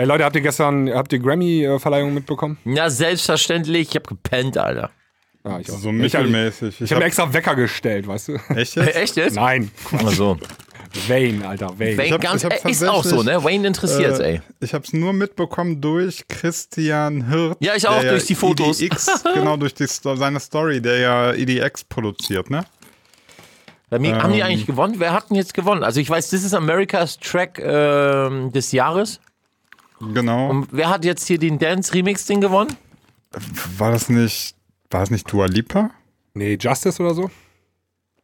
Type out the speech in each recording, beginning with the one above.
Ey Leute, habt ihr gestern, habt ihr Grammy-Verleihung mitbekommen? Ja, selbstverständlich. Ich hab gepennt, Alter. Ja, ich auch. So mittelmäßig. Ich habe mir extra Wecker gestellt, weißt du? echt jetzt? Echt jetzt? Nein, Also, Wayne, Alter, Wayne. Wayne hab- ganz, ich hab äh, ist auch so, ne? Wayne interessiert's, Äh, ey. Ich habe es nur mitbekommen durch Christian Hirt. Ja, ich auch, durch die Fotos. EDX, genau, durch die, seine Story, der ja EDX produziert, ne? Bei mir, haben die ähm, eigentlich gewonnen? Wer hat denn jetzt gewonnen? Also ich weiß, das ist America's Track ähm, des Jahres. Genau. Und wer hat jetzt hier den Dance-Remix-Ding gewonnen? War das nicht, war das nicht Dua Lipa? Nee, Justice oder so?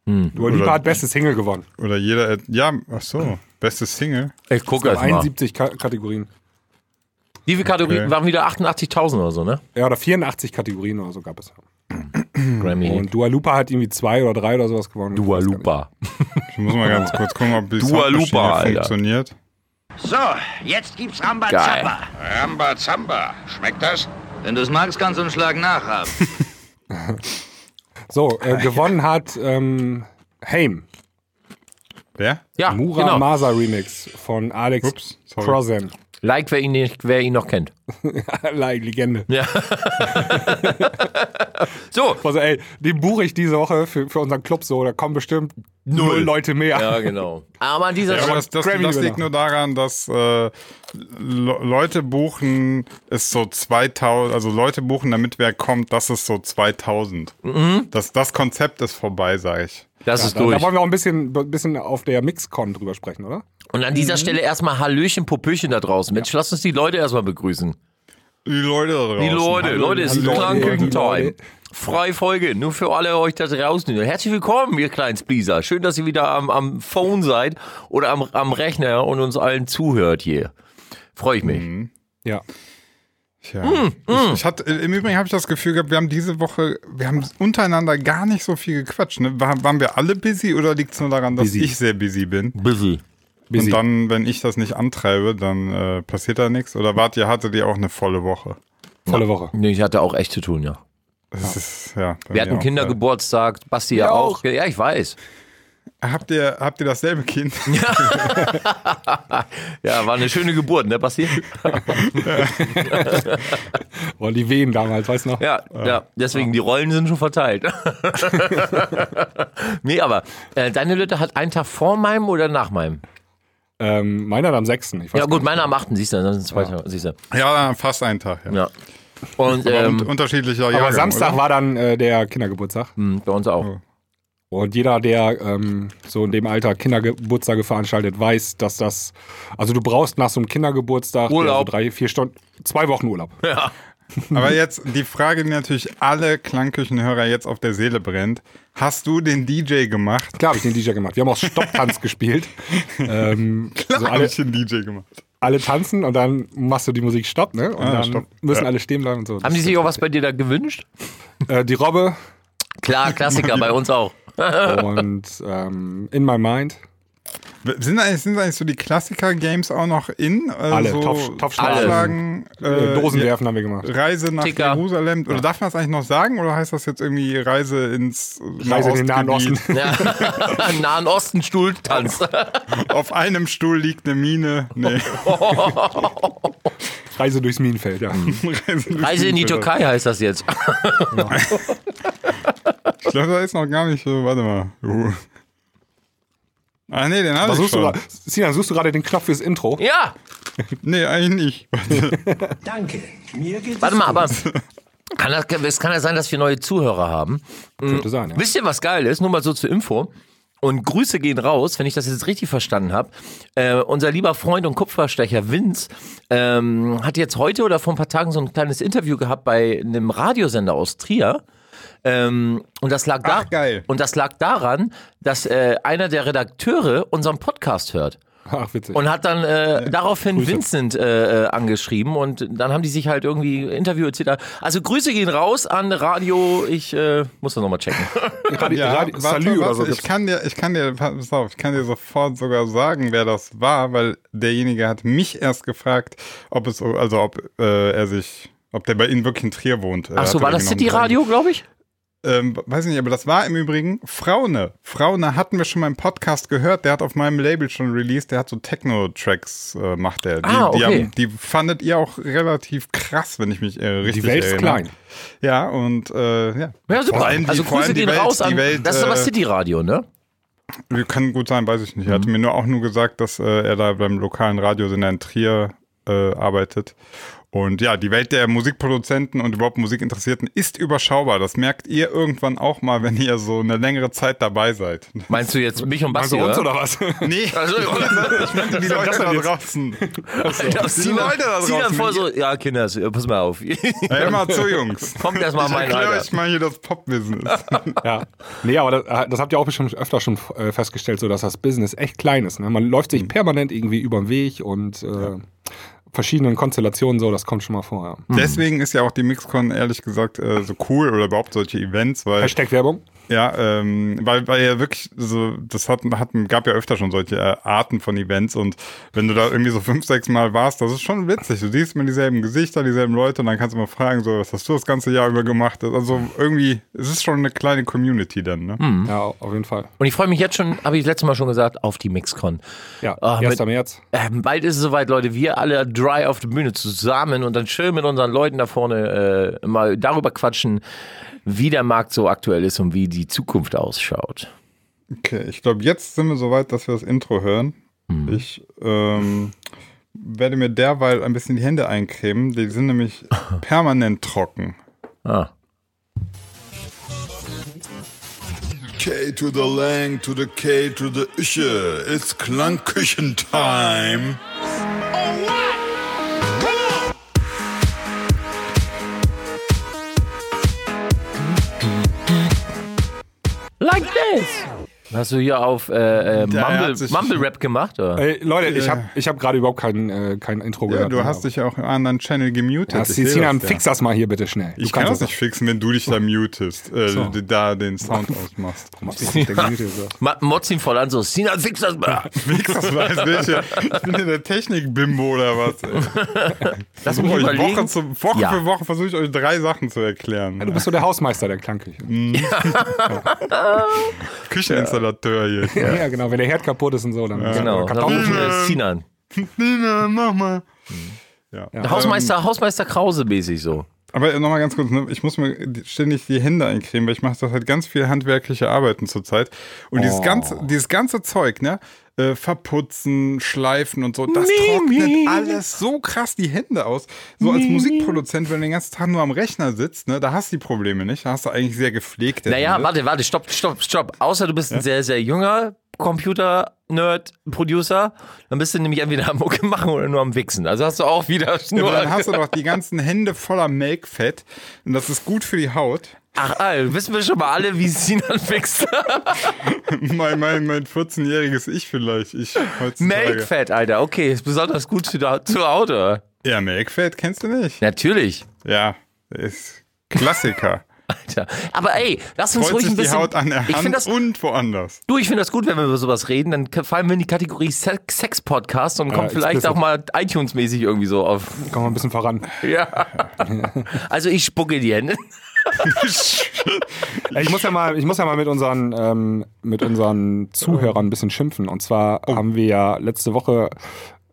Hm. Dua Lipa Oder- hat beste Single gewonnen. Oder jeder, ja, ach so, beste Single. Ich gucke jetzt mal. 71 Ka Kategorien. Wie viele Kategorien? Okay. Waren wieder 88.000 oder so, ne? Ja, oder 84 Kategorien oder so gab es. Grammy. Und Dua Lupa hat irgendwie zwei oder drei oder sowas gewonnen. Dua Lupa. Ich muss mal ganz kurz gucken, ob die Dua Soundmaschine Lipa, Alter. So, jetzt gibt's Ramba Geil. Zappa. Rambazamba. Schmeckt das? Wenn du es magst, kannst du einen Schlag nachhaben. So, äh, gewonnen hat ähm, Haim. Wer? Ja, Mura genau. Masa Remix von Alex Ups, sorry. Like, wer ihn, nicht, wer ihn noch kennt. like, Legende. Ja. so. Also, ey, den buche ich diese Woche für, für unseren Club so. Da kommen bestimmt null, Leute mehr. Ja, genau. Aber an dieser Ja, aber das, das, das liegt nur daran, dass äh, Le Leute buchen, ist so 2000, also Leute buchen, damit wer kommt, das ist so 2000. Mhm. Das, das Konzept ist vorbei, sag ich. Das ist Da, da durch. wollen wir auch ein bisschen, bisschen auf der Mixcon drüber sprechen, oder? Und an dieser Stelle erstmal Hallöchen, Popöchen da draußen. Mensch, lass uns die Leute erstmal begrüßen. Die Leute da draußen. Die Leute, Leute, es ist Hallo, Klangküchen-Time. Freie Folge, nur für alle euch da draußen. Herzlich willkommen, ihr kleinen Spleaser. Schön, dass ihr wieder am, am Phone seid oder am, am Rechner und uns allen zuhört hier. Freue ich mich. Mhm. Ja. Tja. Hm, Ich, ich hatte, Im Übrigen habe ich das Gefühl gehabt, wir haben diese Woche, wir haben untereinander gar nicht so viel gequatscht. Ne? War, waren wir alle busy oder liegt es nur daran, dass Busy. ich sehr busy bin? Busy. Busy. Und dann, wenn ich das nicht antreibe, dann äh, passiert da nichts. Oder wart ihr, hattet ihr auch eine volle Woche? Volle Woche. Nee, ich hatte auch echt zu tun, ja. Das ist, ja, Wir hatten auch, Kindergeburtstag, Basti ja auch. Ja, ich weiß. Habt ihr, habt ihr dasselbe Kind? Ja, war eine schöne Geburt, ne, Basti? Oh, die Wehen damals, weißt du noch? Ja, ja, deswegen, die Rollen sind schon verteilt. nee, aber äh, deine Lütte hat einen Tag vor meinem oder nach meinem? Ähm, meiner hat am 6. Ich weiß Ja gut, meiner am 8. siehst du, dann sind zwei Tage, siehst du. Ja, fast einen Tag. Ja. Ja. Und ähm, un unterschiedlicher Jahrgang, Aber Samstag oder? war dann äh, der Kindergeburtstag. mh, bei uns auch. Und jeder, der ähm, so in dem Alter Kindergeburtstage veranstaltet, weiß, dass das. Also du brauchst nach so einem Kindergeburtstag der Urlaub. so drei, vier Stunden, zwei Wochen Urlaub. Ja. Aber jetzt die Frage, die natürlich alle Klangküchenhörer jetzt auf der Seele brennt. Hast du den DJ gemacht? Klar habe ich den DJ gemacht. Wir haben auch Stopptanz gespielt. Ähm, Klar, so hab alle, ich den DJ gemacht. alle tanzen und dann machst du die Musik Stopp, ne? Und Ah, dann Stopp. müssen Ja. alle stehen bleiben und so. Haben die sich auch was bei dir da gewünscht? äh, die Robbe Klar, Klassiker, bei uns auch. Und ähm, In My Mind. Sind eigentlich, sind eigentlich so die Klassiker-Games auch noch in? Äh, Alle. So Topf- Topfschlagen. Äh, äh, Dosen ja, werfen haben wir gemacht. Reise nach Ticker. Jerusalem. Oder darf man das eigentlich noch sagen? Oder heißt das jetzt irgendwie Reise ins Reise in den Nahen? Osten. Ja. Nahen Osten Stuhltanz. Auf einem Stuhl liegt eine Mine. Nee. Reise durchs Minenfeld, ja. Reise, Reise in die Türkei heißt das jetzt. Ich glaube, da ist noch gar nicht so. Warte mal. Uh. Ah, nee, den hatte ich suchst du schon. gerade? Sinan, suchst du gerade den Knopf fürs Intro? Ja, Nee, eigentlich nicht. Danke. Mir geht warte es mal, gut. aber kann das, es kann ja sein, dass wir neue Zuhörer haben. Könnte sein, ja. Wisst ihr, was geil ist? Nur mal so zur Info. Und Grüße gehen raus, wenn ich das jetzt richtig verstanden habe. Äh, unser lieber Freund und Kupferstecher Vince ähm, hat jetzt heute oder vor ein paar Tagen so ein kleines Interview gehabt bei einem Radiosender aus Trier. Ähm, und das lag da Ach, und das lag daran, dass äh, einer der Redakteure unseren Podcast hört. Ach, witzig. Und hat dann äh, daraufhin Grüße. Vincent äh, äh, angeschrieben und dann haben die sich halt irgendwie Interview etc. Also Grüße gehen raus an Radio, ich äh, muss das nochmal checken. Radio, Ja, Radio, warte, Salü oder warte, so. ich gibt's. kann dir, ich kann dir, pass auf, ich kann dir sofort sogar sagen, wer das war, weil derjenige hat mich erst gefragt, ob es, also ob äh, er sich, ob der bei Ihnen wirklich in Trier wohnt. Ach so, hatte war das genommen- City Radio, glaube ich? Ähm, weiß ich nicht, aber das war im Übrigen Fraune. Fraune hatten wir schon mal im Podcast gehört. Der hat auf meinem Label schon released. Der hat so Techno-Tracks, äh, macht er. Die, Ah, die, okay. haben, die fandet ihr auch relativ krass, wenn ich mich äh, richtig Die Welt ist erinnere. klein. Ja, und äh, ja. Ja, super. Vor allem die- also vor Grüße allem die Welt- raus die an. Welt, das ist aber äh, City Radio, ne? Kann gut sein, weiß ich nicht. Er Mhm. hatte mir nur auch nur gesagt, dass äh, er da beim lokalen Radiosender in Trier äh, arbeitet. Und ja, die Welt der Musikproduzenten und überhaupt Musikinteressierten ist überschaubar. Das merkt ihr irgendwann auch mal, wenn ihr so eine längere Zeit dabei seid. Meinst du jetzt mich und Basti, Also uns oder? oder was? Nee, Also, ich meinte die Leute da draußen. Alter, Die Leute da draußen. voll so, ja, Kinder, pass mal auf. Hör mal zu, Jungs. Kommt erst mal Ich mein erkläre Alter. euch mal hier das Pop-Business. Ja. Nee, aber das, das habt ihr auch bestimmt öfter schon äh, festgestellt, so dass das Business echt klein ist. Ne? Man läuft sich permanent irgendwie über den Weg und äh, verschiedenen Konstellationen so, das kommt schon mal vor. Ja. Deswegen ist ja auch die Mixcon ehrlich gesagt äh, so cool oder überhaupt solche Events, weil Hashtag Werbung. Ja, ähm, weil, weil ja wirklich so, das hat, hat, gab ja öfter schon solche äh, Arten von Events und wenn du da irgendwie so fünf, sechs Mal warst, das ist schon witzig. Du siehst immer dieselben Gesichter, dieselben Leute und dann kannst du mal fragen, so, was hast du das ganze Jahr über gemacht? Also irgendwie, es ist schon eine kleine Community dann, ne? Ja, auf jeden Fall. Und ich freue mich jetzt schon, habe ich das letzte Mal schon gesagt, auf die Mixcon. Ja, Ah, 1. mit- März. Ähm, bald ist es soweit, Leute. Wir alle dry auf der Bühne zusammen und dann schön mit unseren Leuten da vorne äh, mal darüber quatschen, wie der Markt so aktuell ist und wie die Zukunft ausschaut. Okay, ich glaube, jetzt sind wir soweit, dass wir das Intro hören. Ich ähm, werde mir derweil ein bisschen die Hände eincremen. Die sind nämlich permanent trocken. Ah. K to the Lang to the K to the Ische. It's Klangküchen-Time. Hast du hier auf äh, äh, Mumble, Mumble Rap gemacht? Oder? Ey, Leute, ich habe ich hab gerade überhaupt kein, äh, kein Intro Ja, gehört. du hast dich ja auch im anderen Channel gemutet. Ja, Ich seh Sinan, das ja. fix das mal hier bitte schnell. Du Ich kann das nicht fixen, wenn du dich da mutest, äh, da den Sound ausmachst. das. nicht. so. Ma Motz ihn voll an, so, Sinan, fix das mal. Fix das weiß welche. Ich bin hier der Technik-Bimbo oder was. Lass mich euch. Woche, zu, Woche Ja. für Woche versuche ich euch drei Sachen zu erklären. Du bist so der Hausmeister der Klangküche. Kücheninstallateur hier. Ja. genau. Wenn der Herd kaputt ist und so, dann Genau, da Kartoffeln. rufen wir Sinan. Nina, mach mal. Ja. Der Hausmeister, Hausmeister Krause mäßig so. Aber nochmal ganz kurz, ne? ich muss mir ständig die Hände eincremen, weil ich mache das halt ganz viel handwerkliche Arbeiten zurzeit. Und dieses, ganze, dieses ganze Zeug, ne? Äh, verputzen, schleifen und so, das trocknet alles so krass die Hände aus. So als Musikproduzent, wenn du den ganzen Tag nur am Rechner sitzt, ne, da hast du die Probleme nicht. Da hast du eigentlich sehr gepflegte Naja, Hände. warte, warte, stopp, stopp, stopp. Außer du bist ein sehr, sehr junger Computer-Nerd-Producer, dann bist du nämlich entweder am Mucke machen oder nur am Wichsen. Also hast du auch wieder Ja, nur. aber dann hast du doch die ganzen Hände voller Make-Fett und das ist gut für die Haut. Ach, Alter, wissen wir schon mal alle, wie Sinan wächst. mein, mein, mein 14-jähriges Ich vielleicht. Ich heutzutage. Make-Fat, Alter. Okay, ist besonders gut zur Haut, oder? Ja, Make-Fett kennst du nicht. Natürlich. Ja, ist Klassiker. Alter. Aber ey, lass uns Freut ruhig ein bisschen. die Haut an der ich Hand finde das, und woanders. du, ich finde das gut, wenn wir über sowas reden. Dann fallen wir in die Kategorie Sex- Sex-Podcast und kommt vielleicht auch mal iTunes-mäßig irgendwie so auf. Kommen wir ein bisschen voran. Ja. Also ich spucke die Hände. Ey, Ich muss ja mal, ich muss ja mal mit unseren, ähm, mit unseren Zuhörern ein bisschen schimpfen. Und zwar haben wir ja letzte Woche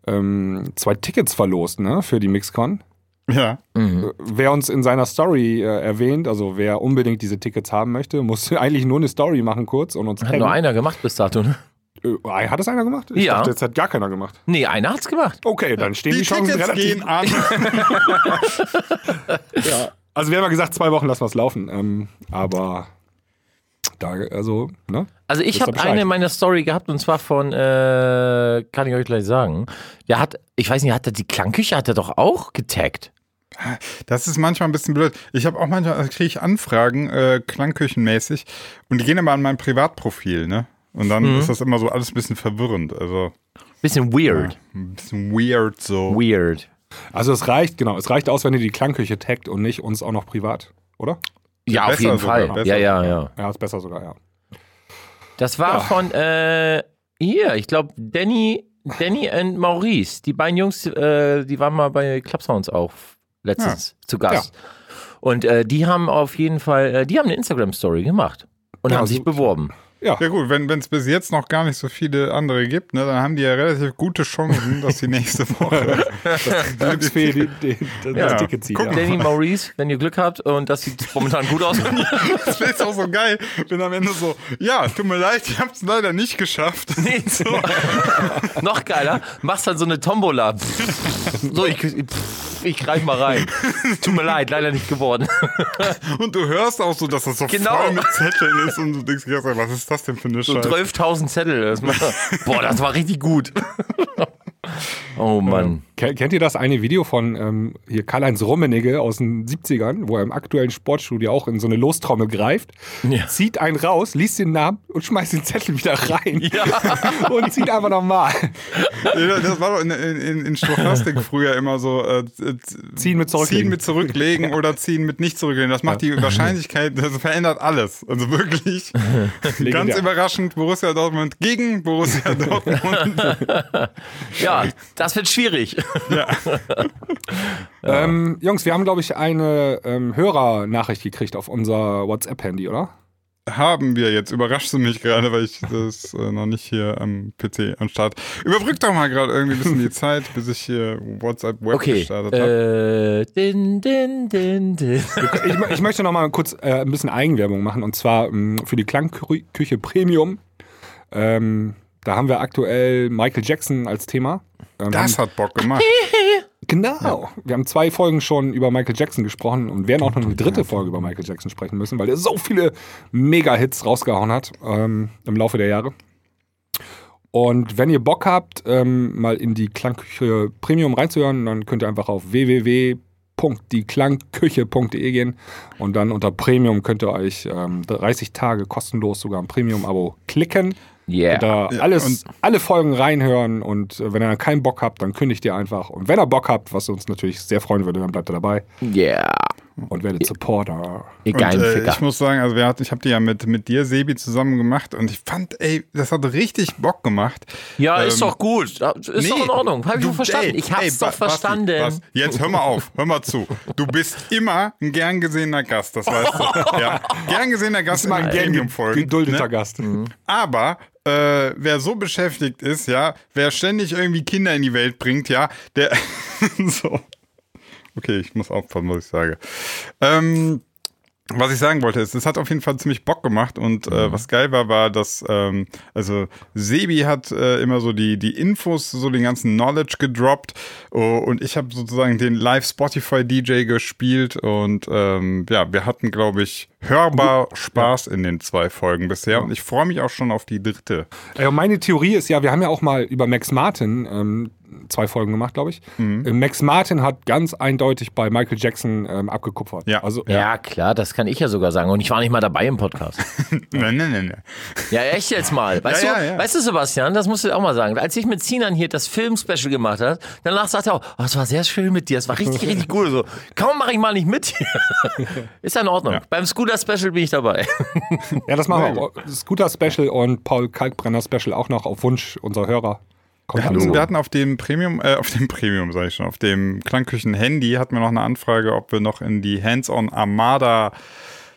ähm, zwei Tickets verlost, ne, für die Mixcon. Ja. Wer uns in seiner Story äh, erwähnt, also wer unbedingt diese Tickets haben möchte, muss eigentlich nur eine Story machen kurz und uns Hat taggen. nur einer gemacht bis dato, ne? Äh, hat es einer gemacht? Ich Ja. dachte, jetzt hat gar keiner gemacht. Nee, einer hat's gemacht. Okay, dann stehen die, Die Chancen Tickets relativ. gehen an. Also wir haben ja gesagt, zwei Wochen lassen wir es laufen. Ähm, aber da, also, ne? Also ich habe eine in meiner Story gehabt und zwar von, äh, kann ich euch gleich sagen. Der hat, ich weiß nicht, hat er die Klangküche, hat er doch auch getaggt. Das ist manchmal ein bisschen blöd. Ich habe auch manchmal, also kriege ich Anfragen, äh, klangküchenmäßig, und die gehen aber an mein Privatprofil, ne? Und dann Mhm. ist das immer so alles ein bisschen verwirrend. Also Bisschen weird. ein bisschen weird so. Weird. Also es reicht, genau, es reicht aus, wenn ihr die Klangküche taggt und nicht uns auch noch privat, oder? Ja, auf jeden sogar, Fall. besser Ja, ja, ja. Ja, ist besser sogar, ja. Das war von, äh, hier, ich glaube, Danny, Danny und Maurice. Die beiden Jungs, äh, die waren mal bei Club Sounds auch letztens zu Gast. Und äh, die haben auf jeden Fall, äh, die haben eine Instagram-Story gemacht und Ja, haben sich beworben. Ja, Ja gut, wenn es bis jetzt noch gar nicht so viele andere gibt, ne, dann haben die ja relativ gute Chancen, dass die nächste Woche Glücksfee die, die, die, das Ja. Ticket zieht. Guck Ja. Danny Maurice, wenn ihr Glück habt und das sieht momentan gut aus. Das ist auch so geil, wenn am Ende so, ja, tut mir leid, ich hab's leider nicht geschafft. Nee, so. Noch geiler, machst dann so eine Tombola. So, ich, ich greif mal rein. Tut mir leid, leider nicht geworden. Und du hörst auch so, dass das so Genau. voll mit Zetteln ist und du denkst, dir, was ist das denn für eine So Scheiße? 12.000 Zettel. Das war, boah, das war richtig gut. Oh Mann. Ken- Kennt ihr das eine Video von ähm, hier Karl-Heinz Rummenigge aus den 70ern, wo er im aktuellen Sportstudio auch in so eine Lostrommel greift, Ja. zieht einen raus, liest den Namen und schmeißt den Zettel wieder rein. und zieht einfach nochmal. Ja, das war doch in, in, in Stochastik früher immer so äh, äh, Ziehen mit zurücklegen. Ziehen mit zurücklegen oder ziehen mit nicht zurücklegen. Das macht die Wahrscheinlichkeit, das verändert alles. Also wirklich ganz Legendär. überraschend, Borussia Dortmund gegen Borussia Dortmund. Ja, das wird schwierig. Ähm, Jungs, wir haben, glaube ich, eine ähm, Hörernachricht gekriegt auf unser WhatsApp-Handy, oder? Haben wir jetzt. Überrascht du mich gerade, weil ich das äh, noch nicht hier am PC am Start. Überbrück doch mal gerade irgendwie ein bisschen die Zeit, bis ich hier WhatsApp Web Okay. gestartet habe. Äh, din, din, din, din. Ich, ich möchte noch mal kurz äh, ein bisschen Eigenwerbung machen und zwar ähm, für die Klangküche Premium. Ähm, da haben wir aktuell Michael Jackson als Thema. Ähm, Das hat Bock gemacht. genau. Wir haben zwei Folgen schon über Michael Jackson gesprochen und werden auch noch eine dritte Folge über Michael Jackson sprechen müssen, weil er so viele Mega-Hits rausgehauen hat ähm, im Laufe der Jahre. Und wenn ihr Bock habt, ähm, mal in die Klangküche Premium reinzuhören, dann könnt ihr einfach auf www.dieklangküche.de gehen und dann unter Premium könnt ihr euch ähm, 30 Tage kostenlos sogar ein Premium-Abo klicken. Yeah. Da Ja, alles, und- alle Folgen reinhören und äh, wenn ihr dann keinen Bock habt, dann kündigt ihr einfach. Und wenn ihr Bock habt, was uns natürlich sehr freuen würde, dann bleibt ihr dabei Yeah. Und werdet Supporter. Ihr Und, äh, ich muss sagen, also wir hat, ich habe die ja mit, mit dir, Sebi, zusammen gemacht und ich fand, ey, das hat richtig Bock gemacht. Ja, ist Ähm, doch gut. Ist doch in Nee, Ordnung. Hab ich doch verstanden. ey, ich hab's ey, doch Ba- Basti, verstanden. Basti, jetzt hör mal auf, hör mal zu. Du bist immer ein gern gesehener Gast, das weißt du. Ja, gern gesehener Gast den ein gern geduldeter ne? Gast. Aber äh, wer so beschäftigt ist, ja, wer ständig irgendwie Kinder in die Welt bringt, ja, der so. Okay, ich muss aufpassen, was ich sage. Ähm, was ich sagen wollte, ist, es hat auf jeden Fall ziemlich Bock gemacht und äh, was geil war, war, dass ähm, also Sebi hat äh, immer so die die Infos, so den ganzen Knowledge gedroppt oh, und ich habe sozusagen den Live Spotify DJ gespielt und ähm, ja, wir hatten glaube ich hörbar Spaß in den zwei Folgen bisher und ich freue mich auch schon auf die dritte. Und meine Theorie ist ja, wir haben ja auch mal über Max Martin ähm, zwei Folgen gemacht, glaube ich. Mhm. Äh, Max Martin hat ganz eindeutig bei Michael Jackson ähm, abgekupfert. Ja. Also, ja, klar, das kann ich ja sogar sagen. Und ich war nicht mal dabei im Podcast. Nein, nein, nein, nein. Ja, echt jetzt mal. Weißt, Ja, du, ja, ja. weißt du, Sebastian, das musst du auch mal sagen. Als ich mit Sinan hier das Film-Special gemacht habe, danach sagte er auch, oh, es war sehr schön mit dir, es war richtig, richtig gut. So, kaum mache ich mal nicht mit. Ist ja in Ordnung. Beim Scooter-Special bin ich dabei. ja, das machen wir auch. Scooter Special und Paul Kalkbrenner Special auch noch auf Wunsch unserer Hörer. Kommt Wir hatten, wir hatten auf dem Premium, äh, auf dem Premium, sage ich schon, auf dem Klangküchen-Handy hatten wir noch eine Anfrage, ob wir noch in die Hands-on Armada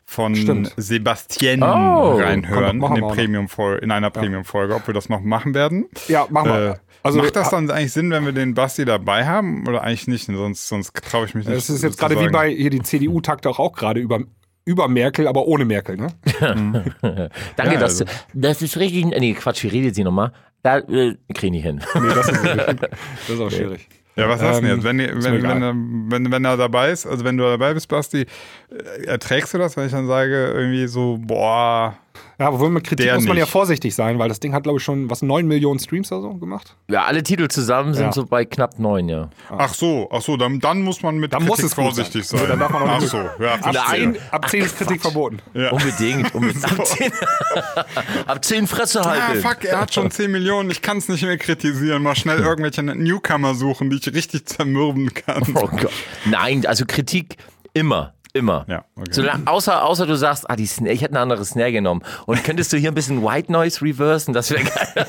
von Stimmt. Sebastian Oh, reinhören komm, in, Premium in einer Premium-Folge, ob wir das noch machen werden. Ja, machen wir. Äh, Also, macht das dann eigentlich Sinn, wenn wir den Basti dabei haben oder eigentlich nicht? Sonst, sonst traue ich mich nicht. Es ist jetzt gerade wie bei hier die CDU tagt auch, auch gerade über, über Merkel, aber ohne Merkel, ne? Danke, Ja, dass also. du, das ist richtig, nee, Quatsch, wie redet sie nochmal? Da äh, krieg ich nicht hin. Nee, das ist, das ist auch schwierig. Ja, was hast du denn Ähm, jetzt? Wenn, ist wenn, wenn, egal. er, wenn, wenn er dabei ist, also wenn du dabei bist, Basti, äh, erträgst du das, wenn ich dann sage, irgendwie so, boah, Ja, obwohl mit Kritik Der muss man ja nicht. vorsichtig sein, weil das Ding hat, glaube ich, schon was 9 Millionen Streams oder so gemacht. Ja, alle Titel zusammen sind Ja. so bei knapp neun, ja. ach so, ach so, dann, dann muss man mit Dann Kritik muss es vorsichtig sein. sein. Also, dann darf man auch ach nicht- so, ja, verstehe. Nein. Ab 10 ist Kritik verboten. Unbedingt. unbedingt. Ab, zehn, ab zehn Fresse Ah, halten. fuck, er hat schon 10 Millionen, ich kann es nicht mehr kritisieren. Mal schnell irgendwelche Newcomer suchen, die ich richtig zermürben kann. Oh Gott. Nein, also Kritik immer. Immer. Ja, okay. Solang, außer, außer du sagst, ah, die Snare, ich hätte eine andere Snare genommen. Und könntest du hier ein bisschen White Noise reversen? Das wäre geil.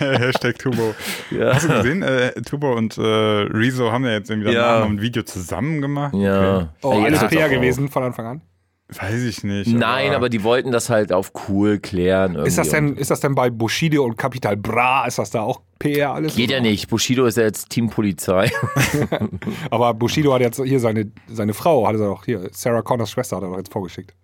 Hashtag Tubo. Hast du gesehen? Äh, Tubo und äh, Rezo haben ja jetzt irgendwie Ja. ein Video zusammen gemacht. Ja. Oh, Ey, alles hört's auch gewesen von Anfang an. Weiß ich nicht. Nein, aber die wollten das halt auf cool klären. Ist das, denn, ist das denn bei Bushido und Capital Bra, ist das da auch PR alles? Geht ja nicht. Bushido ist ja jetzt Teampolizei. Aber Bushido hat jetzt hier seine, seine Frau, hat er doch hier, Sarah Connors Schwester hat er doch jetzt vorgeschickt.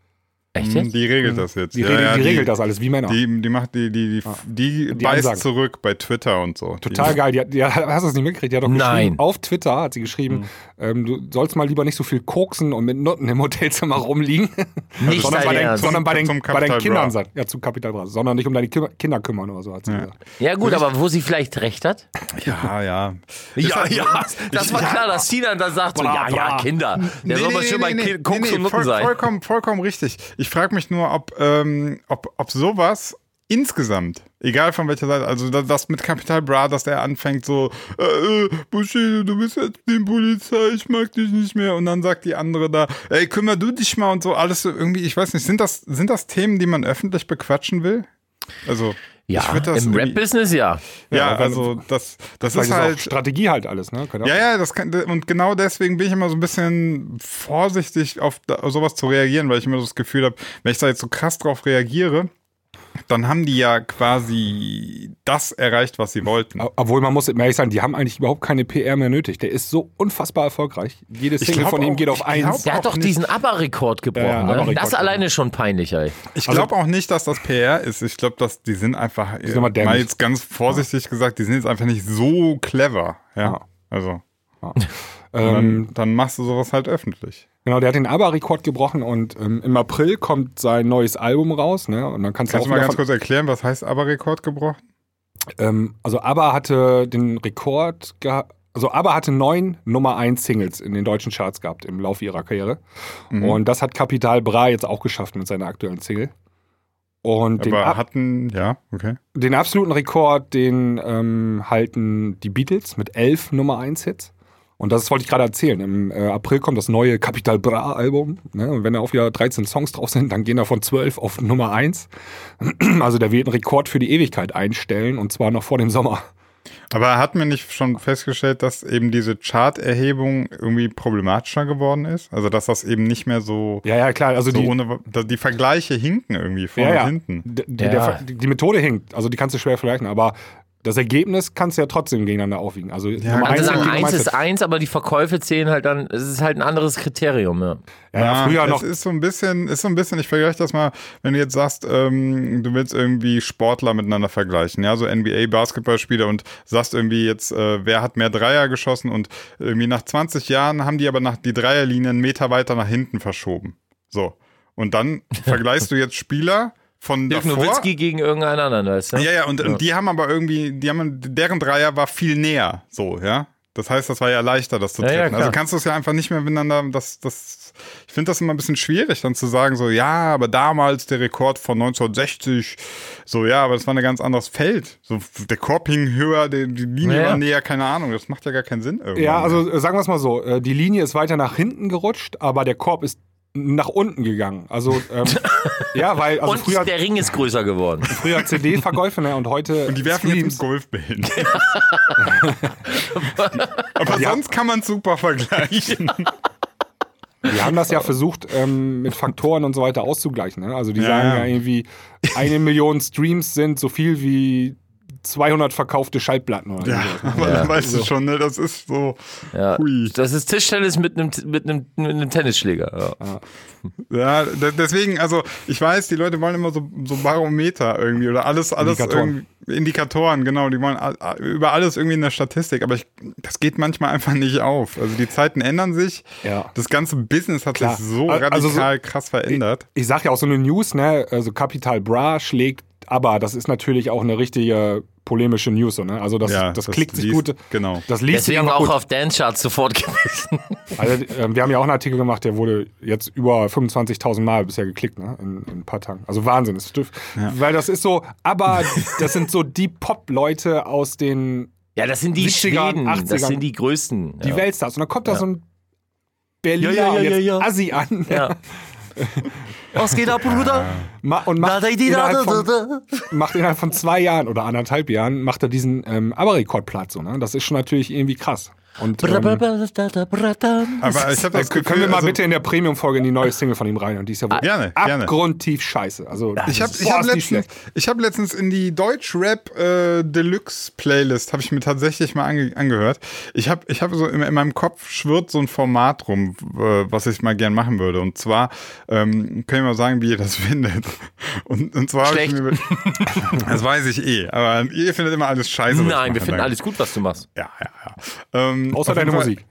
Echt Hm, jetzt? Die regelt das jetzt. Die, Ja, regelt, ja, die regelt das alles, wie Männer. Die, die macht die, die, die, die, Die beißt Ansagen. zurück bei Twitter und so. Total geil. Die, hat- die, hat- hast du das nicht mitgekriegt? Die hat doch Nein. geschrieben, auf Twitter hat sie geschrieben, ähm, du sollst mal lieber nicht so viel koksen und mit Nutten im Hotelzimmer rumliegen. Nicht sondern bei, den, sondern bei den, Zum bei den Kindern sein. Ja, zu Capital Bra. Sondern nicht um deine Ki- Kinder kümmern oder so, hat sie gesagt. Ja gut, aber wo sie vielleicht recht hat? Ja, ja. Ja, ja. Das war ja. klar, dass Tina dann sagt so, ja, ja, Kinder. Der soll mal schön bei Kind Koks und Nutten sein. Vollkommen, vollkommen richtig. Ich frage mich nur, ob, ähm, ob, ob sowas insgesamt, egal von welcher Seite, also das, mit Capital Bra, dass der anfängt so, äh, äh, Bushido, du bist jetzt die Polizei, ich mag dich nicht mehr. Und dann sagt die andere da, ey, kümmer du dich mal und so, alles so irgendwie, ich weiß nicht, sind das, sind das Themen, die man öffentlich bequatschen will? Also, Ja, das im Rap-Business ja. Ja, Ja, also das, das Vielleicht ist halt. Strategie halt alles, ne? Kann auch- Ja, ja, das kann, und genau deswegen bin ich immer so ein bisschen vorsichtig, auf da, auf sowas zu reagieren, weil ich immer so das Gefühl habe, wenn ich da jetzt so krass drauf reagiere, dann haben die ja quasi das erreicht, was sie wollten. Obwohl man muss ehrlich sagen, die haben eigentlich überhaupt keine PR mehr nötig. Der ist so unfassbar erfolgreich. Jede Ich Single von ihm auch- geht auf eins. Der hat Auch doch nicht. diesen ABBA-Rekord gebrochen. Ja, ja, ne? ABBA-Rekord, Das ja. alleine schon peinlich, ey. Ich glaube auch nicht, dass das PR ist. Ich glaube, dass die sind einfach, sind immer mal dämlich. jetzt ganz vorsichtig gesagt, die sind jetzt einfach nicht so clever. Ja, Ja. also. Ähm, dann, dann machst du sowas halt öffentlich. genau, der hat den ABBA-Rekord gebrochen und ähm, im April kommt sein neues Album raus. Ne? Und dann kannst, Kannst du mal ganz kurz erklären, was heißt aber Rekord gebrochen? ähm, Also ABBA hatte den Rekord gehabt. Also ABBA hatte neun Nummer 1 Singles in den deutschen Charts gehabt im Laufe ihrer Karriere. Mhm. Und das hat Capital Bra jetzt auch geschafft mit seiner aktuellen Single. Und den, Aber ab, hatten, ja, okay. den absoluten Rekord, den ähm, halten die Beatles mit elf Nummer 1 Hits. Und das wollte ich gerade erzählen. Im äh, April kommt das neue Capital Bra Album. Ne? Und wenn da auch wieder 13 Songs drauf sind, dann gehen da von 12 auf Nummer 1. Also der wird einen Rekord für die Ewigkeit einstellen und zwar noch vor dem Sommer. Aber hat mir nicht schon festgestellt, dass eben diese Chart-Erhebung irgendwie problematischer geworden ist? Also, dass das eben nicht mehr so, Ja, ja, klar. Also so die, ohne, die Vergleiche hinken irgendwie vorne ja, ja. und hinten. D- Die, Ja. der, die Methode hinkt. Also die kannst du schwer vergleichen. Aber das Ergebnis kannst du ja trotzdem gegeneinander aufwiegen. Also Nummer Man kann eins sagen, Nummer eins ist eins, aber die Verkäufe zählen halt dann, es ist halt ein anderes Kriterium, ja. Ja, ja, früher es noch. ist so ein bisschen, ist so ein bisschen, ich vergleiche das mal, wenn du jetzt sagst, ähm, du willst irgendwie Sportler miteinander vergleichen, ja, so NBA-Basketballspieler und sagst irgendwie jetzt, äh, wer hat mehr Dreier geschossen und irgendwie nach 20 Jahren haben die aber nach die Dreierlinie einen Meter weiter nach hinten verschoben. So. Und dann vergleichst du jetzt Spieler von Dirk davor. Nowitzki gegen irgendeinen anderen, weißt du? Ja, ja, und, und die haben aber irgendwie, die haben, deren Dreier war viel näher, so, ja. Das heißt, das war ja leichter, das zu Ja, ja, treffen. klar. also kannst du es ja einfach nicht mehr miteinander, das, das, ich finde das immer ein bisschen schwierig, dann zu sagen, so, ja, aber damals der Rekord von 1960, so, ja, aber das war ein ganz anderes Feld. So, der Korb hing höher, die, die Linie Ja, ja. war näher, keine Ahnung, das macht ja gar keinen Sinn irgendwann. Ja, also äh, sagen wir es mal so, äh, die Linie ist weiter nach hinten gerutscht, aber der Korb ist nach unten gegangen. Also ähm, ja, weil also Und früher, der Ring ist größer geworden. früher CD-Verkäufe ne, und heute Und die werfen jetzt Streams. mit Golfbällen. aber sonst kann man super vergleichen. Die haben das ja versucht, ähm, mit Faktoren und so weiter auszugleichen. Ne? Also die Ja, sagen ja. ja. irgendwie, eine Million Streams sind so viel wie 200 verkaufte Schallplatten oder Ja, so. aber Ja. weißt du schon, ne, das ist so, Ja. hui. Das ist Tischtennis mit einem, mit einem, mit einem Tennisschläger. Ja. Ja, de- deswegen, also ich weiß, die Leute wollen immer so, so Barometer irgendwie oder alles, alles Indikatoren. irgendwie- Indikatoren, genau, die wollen über alles irgendwie in der Statistik, aber ich, das geht manchmal einfach nicht auf. Also die Zeiten ändern sich, Ja. das ganze Business hat Klar. sich so Also radikal so- krass verändert. Ich sag ja auch so eine News, ne, also Capital Bra schlägt, aber das ist natürlich auch eine richtige polemische News, so, ne? Also das, Ja, das das klickt sich liest- gut. genau. Das liest sich Deswegen einfach auch gut. auf Dance-Charts sofort gewesen. Also, äh, wir haben ja auch einen Artikel gemacht, der wurde jetzt über 25.000 Mal bisher geklickt, ne? In, in ein paar Tagen. Also Wahnsinn. Das dürf, Weil das ist so, aber das sind so die Pop-Leute aus den Ja, das sind die 70ern, Schweden. Das 80ern. sind die größten. die ja. Weltstars. Und dann kommt da so ein Berliner Ja, ja, ja, ja, ja. Assi an. Ja. Was geht ab, Bruder? Ma und macht, Da, von, macht innerhalb von zwei Jahren oder anderthalb Jahren macht er diesen ähm, ABBA-Rekordplatz. So, ne? Das ist schon natürlich irgendwie krass. Und ähm, Aber ich habe das Gefühl, können wir mal also, bitte in der Premium-Folge in die neue Single von ihm rein? Und die ist ja wohl Gerne, gerne. abgrundtief scheiße. Also, Ich habe ich hab letztens, ich hab letztens in die Deutsch-Rap äh, Deluxe Playlist, habe ich mir tatsächlich mal ange angehört. Ich habe ich hab so in, in meinem Kopf schwirrt so ein Format rum, äh, was ich mal gern machen würde. Und zwar, ähm, können wir mal sagen, wie ihr das findet. Und, und zwar habe ich Schlecht. mir, das weiß ich eh, aber ihr findet immer alles scheiße. Nein, wir finden alles gut, was du machst. Ja, ja, ja. Ähm, Außer deine Fall- Musik.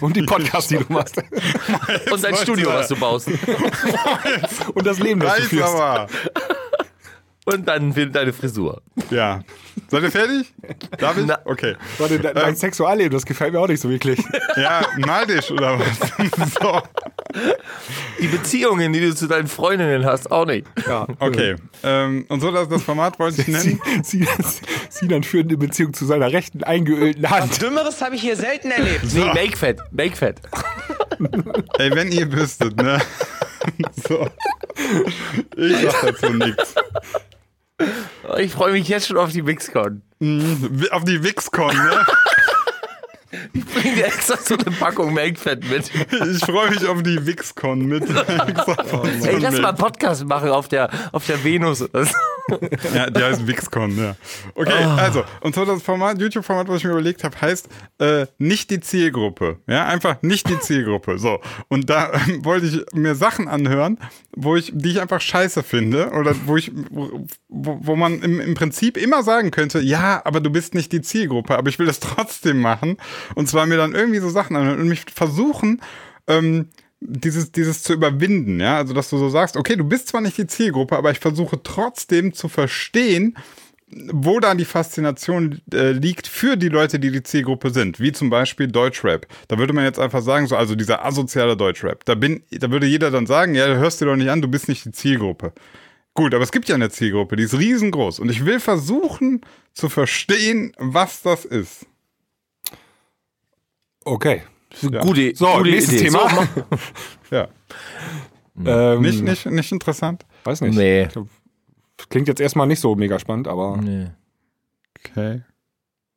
Und die Podcasts, die du machst. Und dein Studio, was du baust. Und das Leben, das du führst. aber. Und dann deine Frisur. Ja. Seid ihr fertig? Darf ich? Na. Okay. Warte, de- dein Sexualleben, das gefällt mir auch nicht so wirklich. Ja, neidisch oder was? so. Die Beziehungen, die du zu deinen Freundinnen hast, auch nicht. Ja, Okay. Ähm, und so, das, das Format wollte ich Sie, nennen. sie, sie dann führt eine Beziehung zu seiner rechten eingeölten Hand. Dümmeres habe ich hier selten erlebt. Nee, Make Fat, Make Fat. Ey, wenn ihr wüsstet, ne? So. Ich sag dazu nichts. Ich freue mich jetzt schon auf die Mixcon. Auf die Wixcon, ne? Ich bring dir extra so eine Packung Fat mit. Ich freue mich auf die Wixcon mit. Ey, lass mal einen Podcast machen auf der, auf der Venus. Ja, der heißt Wixcon, ja. Okay, Ah. also, und so das Format, YouTube-Format, was ich mir überlegt habe, heißt äh, nicht die Zielgruppe. Ja, einfach nicht die Zielgruppe. So. Und da ähm, wollte ich mir Sachen anhören, wo ich, die ich einfach scheiße finde. Oder wo ich, wo, wo man im, im Prinzip immer sagen könnte, ja, aber du bist nicht die Zielgruppe, aber ich will das trotzdem machen. Und zwar mir dann irgendwie so Sachen anhören und mich versuchen, ähm, dieses, dieses zu überwinden, ja, also dass du so sagst, okay, du bist zwar nicht die Zielgruppe, aber ich versuche trotzdem zu verstehen, wo da die Faszination äh, liegt für die Leute, die die Zielgruppe sind, wie zum Beispiel Deutschrap. Da würde man jetzt einfach sagen, so also dieser asoziale Deutschrap. Da bin, da würde jeder dann sagen, ja, hörst dir doch nicht an, du bist nicht die Zielgruppe. Gut, aber es gibt ja eine Zielgruppe, die ist riesengroß und ich will versuchen zu verstehen, was das ist. Okay. Gute, So, gute nächstes Idee. Thema. So, Ja, Ähm, nicht, nicht, nicht interessant. Weiß nicht. Nee. Klingt jetzt erstmal nicht so mega spannend, aber nee. Okay.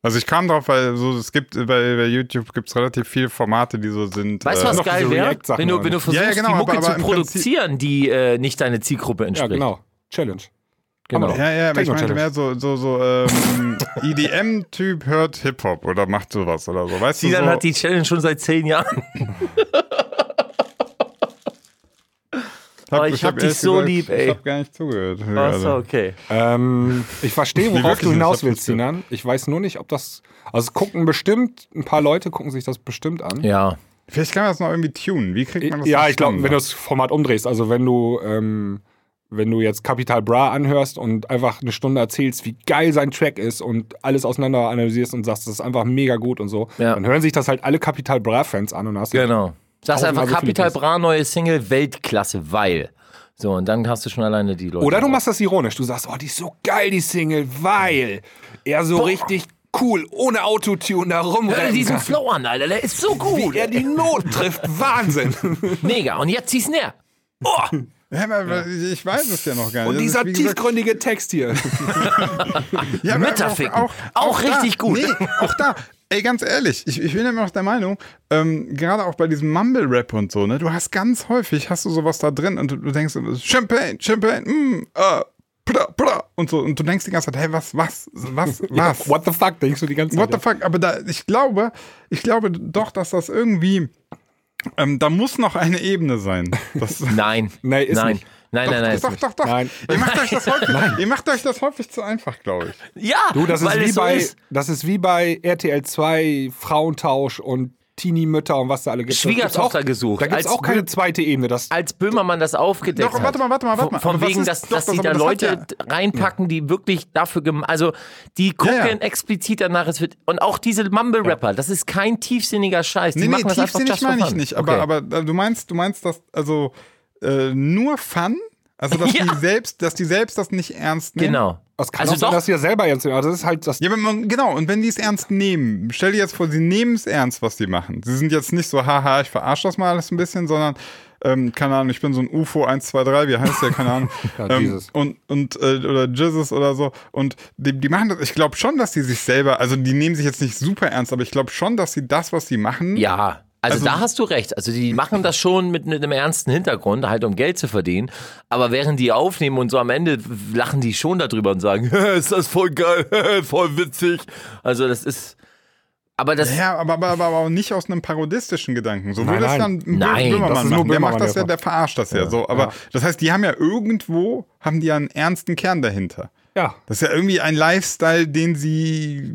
Also ich kam drauf, weil so es gibt bei, bei YouTube gibt es relativ viele Formate, die so sind. Weißt du, was noch geil wäre? Wenn du, wenn du versuchst, Ja, ja, genau, die Mucke aber- aber zu produzieren, die äh, nicht deine Zielgruppe ja, entspricht. genau. Challenge. Genau. Aber- Ja, ja, aber ich meine mehr so, so, so ähm, EDM-Typ hört Hip-Hop oder macht sowas oder so. Weißt Sinan du, so, hat die Challenge schon seit zehn Jahren. Oh, ich hab dich ehrlich so lieb, ey. Ich hab gar nicht zugehört. Achso, okay. Ähm, ich verstehe, worauf du hinaus ich hab willst, Sinan. Ich weiß nur nicht, ob das. Also es gucken bestimmt, ein paar Leute gucken sich das bestimmt an. Ja. Vielleicht kann man das noch irgendwie tunen. Wie kriegt man das Ja, ich glaube, wenn du das Format umdrehst, also wenn du, ähm, wenn du jetzt Capital Bra anhörst und einfach eine Stunde erzählst, wie geil sein Track ist und alles auseinander analysierst und sagst, das ist einfach mega gut und so, Ja. dann hören sich das halt alle Capital Bra-Fans an und hast Genau. Sagst einfach so Capital. Bra, neue Single, Weltklasse, weil. So, und dann hast du schon alleine die Leute. Oder du machst das ironisch. Du sagst, oh, die ist so geil, die Single, weil er so richtig cool, ohne Autotune da Hör dir rumrennt. diesen Flow an, Alter, der ist so gut. Wie er die Not trifft. Wahnsinn. Mega. Und jetzt zieh's näher. Oh, Ja, aber ich weiß es ja noch gar nicht. Und Das ist, dieser wie gesagt, tiefgründige Text hier. Ja, aber Mütterficken. Auch da, richtig gut. Nee, auch da. Ey, ganz ehrlich, ich, ich bin immer noch der Meinung, ähm, gerade auch bei diesem Mumble-Rap und so, ne, du hast ganz häufig, hast du sowas da drin und du, du denkst, Champagne, Champagne, mm, äh, pda, pda, und so, und du denkst die ganze Zeit, hey, was, was, was, was? What the fuck, denkst du die ganze Zeit. What the fuck? Aber da, ich glaube, ich glaube doch, dass das irgendwie, ähm, da muss noch eine Ebene sein. Das, nein. Nee, ist nein. nicht. Nein, nein, nein. ist doch, doch, doch. Nein. Ihr macht euch das häufig, ihr macht euch das häufig zu einfach, glaube ich. Ja, Du, das ist, wie es so bei, ist. das ist wie bei RTL 2, Frauentausch und Teenie-Mütter und was da alle gibt. Schwiegertochter auch, gesucht. Da gibt es auch keine zweite Ebene. Das, Als Böhmermann das aufgedeckt Doch, hat. warte mal, warte mal, warte mal. Von, Aber wegen, dass, doch, dass das- die da das hat Leute ja- reinpacken, die wirklich dafür, gem- also die gucken Ja, ja. explizit danach. Es wird und auch diese Mumble-Rapper, das ist kein tiefsinniger Scheiß. Die Nee, nee, machen das einfach tiefsinnig meine ich nicht. Aber, Okay. aber äh, du meinst, du meinst, dass also äh, nur Fun, Also, dass Ja. die selbst, dass die selbst das nicht ernst nehmen. Genau. Das kann also auch sein, doch, dass sie ja selber ernst nehmen. Also das ist halt das. Ja, man, genau, und wenn die es ernst nehmen, stell dir jetzt vor, sie nehmen es ernst, was die machen. Sie sind jetzt nicht so, haha, ich verarsche das mal alles ein bisschen, sondern, ähm, keine Ahnung, ich bin so ein UFO 123, wie heißt der, keine Ahnung. Ja, ähm, Jesus. und, und, äh, oder Jesus oder so. Und die, die machen das, ich glaube schon, dass die sich selber, also die nehmen sich jetzt nicht super ernst, aber ich glaube schon, dass sie das, was sie machen, ja. Also, Also- da hast du recht. Also die machen das schon mit, mit einem ernsten Hintergrund, halt um Geld zu verdienen. Aber während die aufnehmen und so am Ende lachen die schon darüber und sagen, ist das voll geil, voll witzig. Also das ist. Aber das. Ja, aber, aber, aber auch nicht aus einem parodistischen Gedanken. So Nein, würde es nein. dann Nein, Böhmermann das ist nur machen. Der macht das der ja, der verarscht das ja, so. Aber das heißt, die haben ja irgendwo, haben die ja einen ernsten Kern dahinter. Ja. Das ist ja irgendwie ein Lifestyle, den sie,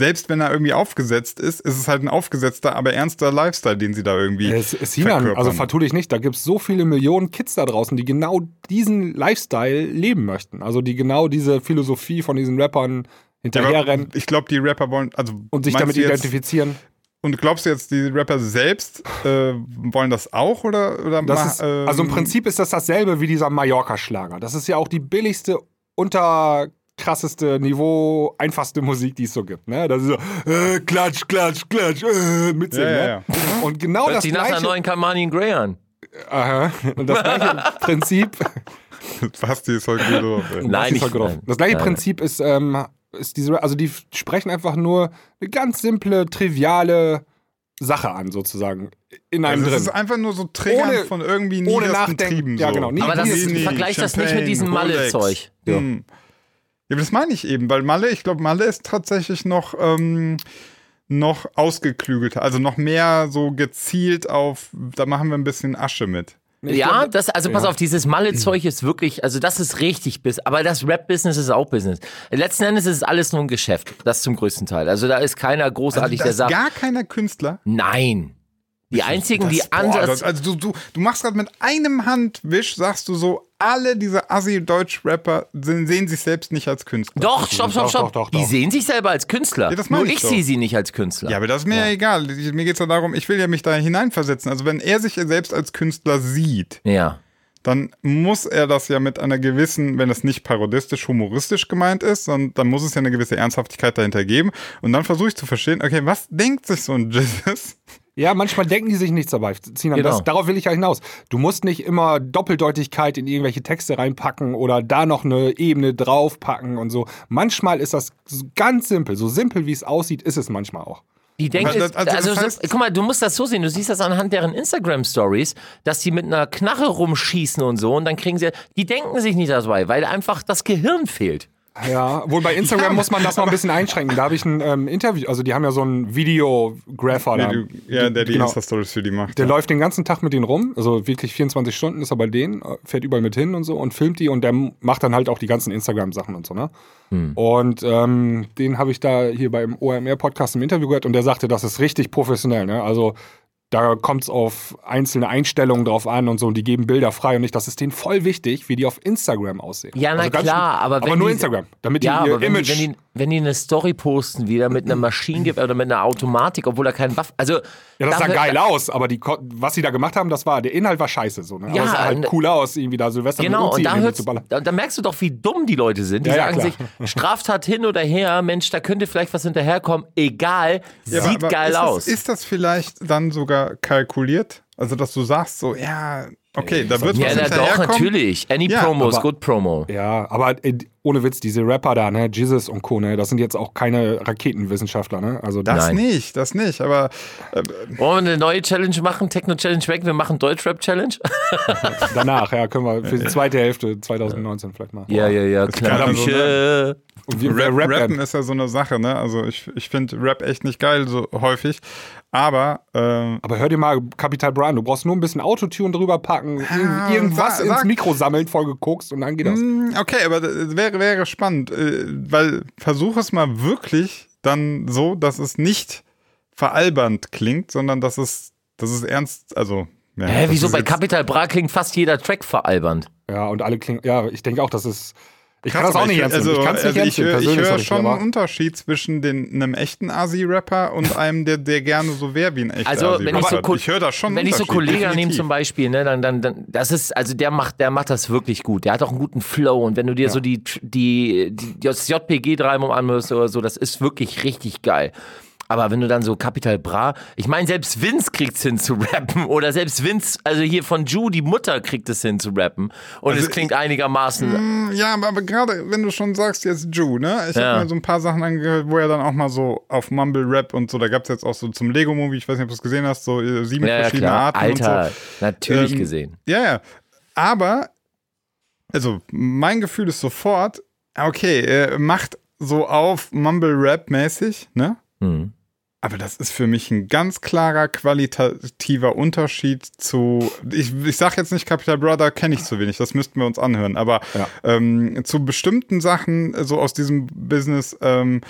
selbst wenn er irgendwie aufgesetzt ist, ist es halt ein aufgesetzter, aber ernster Lifestyle, den sie da irgendwie Es, Sinan, verkörpern. also vertu dich nicht, da gibt es so viele Millionen Kids da draußen, die genau diesen Lifestyle leben möchten. Also die genau diese Philosophie von diesen Rappern Ja, hinterherrennen ich glaube, die Rapper wollen, also und sich damit identifizieren. Und glaubst du jetzt, die Rapper selbst äh, wollen das auch oder, oder Das ist, also im ähm, Prinzip ist das dasselbe wie dieser Mallorca-Schlager. Das ist ja auch die billigste, unterkrasseste Niveau, einfachste Musik, die es so gibt. Ne? Das ist so, äh, klatsch, klatsch, klatsch, äh, mitsingen. Ja, ja, Ne? Und genau Hört das sich nach einer gleiche, neuen Kamani Grey an. aha, und das gleiche Prinzip, Basti ist heute gut drauf, ey. Nein, ich- nein. Das gleiche Nein. Prinzip ist, ähm, ist diese, also die sprechen einfach nur eine ganz simple, triviale Sache an, sozusagen. In einem Also es ist drin. einfach nur so Triggern Ohne- von irgendwie ohne niedersten nachdenken. Trieben. Ja, so. genau. Nie- Aber das nie- nie- vergleich das nicht mit diesem. Malle-Zeug. Hm. Ja, das meine ich eben, weil Malle, ich glaube, Malle ist tatsächlich noch, ähm, noch ausgeklügelter, also noch mehr so gezielt auf, da machen wir ein bisschen Asche mit. Ich ja, glaub, das, also pass ja. auf, dieses Malle-Zeug ist wirklich, also das ist richtig Business, aber das Rap-Business ist auch Business. Letzten Endes ist es alles nur ein Geschäft, das zum größten Teil. Also da ist keiner Also großartig, da der ist sagt, gar keiner Künstler. nein. Die einzigen, die Das- boah, Ansatz, das- Also du, du, du machst gerade mit einem Handwisch, sagst du so, alle diese Assi-Deutsch-Rapper sehen sich selbst nicht als Künstler. doch, stopp, stopp, stopp, doch, doch, die doch. sehen sich selber als Künstler. Ja, das Nur ich, ich sehe sie nicht als Künstler. Ja, aber das ist mir ja egal. Mir geht es ja darum, ich will ja mich da hineinversetzen. Also wenn er sich selbst als Künstler sieht, ja. dann muss er das ja mit einer gewissen, wenn es nicht parodistisch, humoristisch gemeint ist, dann, dann muss es ja eine gewisse Ernsthaftigkeit dahinter geben. Und dann versuche ich zu verstehen, okay, was denkt sich so ein Jesus? Ja, manchmal denken die sich nichts dabei. Sinan, Genau. das, darauf will ich ja hinaus. Du musst nicht immer Doppeldeutigkeit in irgendwelche Texte reinpacken oder da noch eine Ebene draufpacken und so. Manchmal ist das ganz simpel. So simpel, wie es aussieht, ist es manchmal auch. Die denken, also also, das so, heißt- guck mal, du musst das so sehen, du siehst das anhand deren Instagram-Stories, dass die mit einer Knarre rumschießen und so und dann kriegen sie, die denken sich nicht dabei, weil einfach das Gehirn fehlt. Ja, wohl bei Instagram Ja, muss man das noch ein bisschen einschränken. Da habe ich ein ähm, Interview, also die haben ja so einen Videographer da. Nee, du, ja, der die Genau. Insta-Stories für die macht. Der ja. läuft den ganzen Tag mit denen rum, also wirklich 24 Stunden ist er bei denen, äh, fährt überall mit hin und so und filmt die und der macht dann halt auch die ganzen Instagram-Sachen und so, ne? Und ähm, den habe ich da hier beim OMR-Podcast im Interview gehört und der sagte, das ist richtig professionell, ne? Also da kommt es auf einzelne Einstellungen drauf an und so und die geben Bilder frei und nicht. Das ist denen voll wichtig, wie die auf Instagram aussehen. Ja, na also klar, schön- aber aber wenn nur Instagram, damit die Ja, ihr die, Image. wenn, die, wenn die eine Story posten, wieder mit einer Maschine oder mit einer Automatik, obwohl da kein Waffen, also ja, das sah dafür- geil aus, aber die, was sie da gemacht haben, das war, der Inhalt war scheiße. So, ne? Aber Ja, es sah halt cool aus, irgendwie da Silvester Genau, und da, hört's, zu ballern. da, da merkst du doch, wie dumm die Leute sind. Die Ja, ja, sagen klar. sich, Straftat hin oder her, Mensch, da könnte vielleicht was hinterherkommen, egal, Ja, aber- sieht aber geil ist aus. Das, ist das vielleicht dann sogar kalkuliert? Also, dass du sagst so, ja, okay, da wird ja, was na, doch, natürlich. Any Ja, Promo is aber- good Promo. Ja, aber äh, ohne Witz, diese Rapper da, ne, Jesus und Co., ne, das sind jetzt auch keine Raketenwissenschaftler, ne? Also Das Nein. nicht, das nicht, aber äh, Wollen wir eine neue Challenge machen? Techno-Challenge weg, wir machen Deutschrap-Challenge? danach, ja, können wir für die zweite Hälfte 2019 vielleicht mal. Ja, ja, ja, klar. so, Und wir, Rap, Rap, Rappen ist ja so eine Sache, ne? Also ich, ich finde Rap echt nicht geil, so häufig. Aber äh, aber hör dir mal Capital Brian, du brauchst nur ein bisschen Autotune drüber packen, Ah, irgendwas sag- ins Mikro sammeln, voll gekokst und dann geht das. Mm, Okay, aber das wäre, wäre spannend, äh, weil versuch es mal wirklich dann so, dass es nicht veralbernd klingt, sondern dass es, dass es ernst, also. Ja, Hä, wieso bei Capital Bra klingt fast jeder Track veralbernd? Ja, und alle klingen, ja, ich denke auch, das ist, Ich kann das auch nicht ich, ernst nehmen. also, Ich kann's nicht also ich, ich persönlich höre schon einen Unterschied zwischen den, einem echten Asi-Rapper und einem, der, der gerne so wäre wie ein echter Also, wenn ich Asi-Rapper. so, ich höre da schon einen wenn ich so Kollegen nehme zum Beispiel, ne, dann, dann, dann, das ist, also der macht, der macht das wirklich gut. Der hat auch einen guten Flow und wenn du dir so die, die, die, das JPG-Dreibum anhörst oder so, das ist wirklich richtig geil. Aber wenn du dann so Capital Bra, ich meine, selbst Vince kriegt's hin zu rappen oder selbst Vince, also hier von Ju, die Mutter kriegt es hin zu rappen und Also es klingt einigermaßen, Ja, aber, aber gerade wenn du schon sagst jetzt Ju, ne? Ich Ja. habe mir so ein paar Sachen angehört, wo er dann auch mal so auf Mumble Rap und so, da gab es jetzt auch so zum Lego-Movie, ich weiß nicht, ob du es gesehen hast, so äh, sieben ja, verschiedene klar, Arten Alter, und so. natürlich Ähm, gesehen. Ja, ja. Aber, also mein Gefühl ist sofort, okay, er macht so auf Mumble Rap mäßig, ne? Mhm. Aber das ist für mich ein ganz klarer qualitativer Unterschied zu, ich, ich sag jetzt nicht Capital Brother, kenne ich zu wenig, das müssten wir uns anhören, aber Ja. ähm, zu bestimmten Sachen, so aus diesem Business, ähm,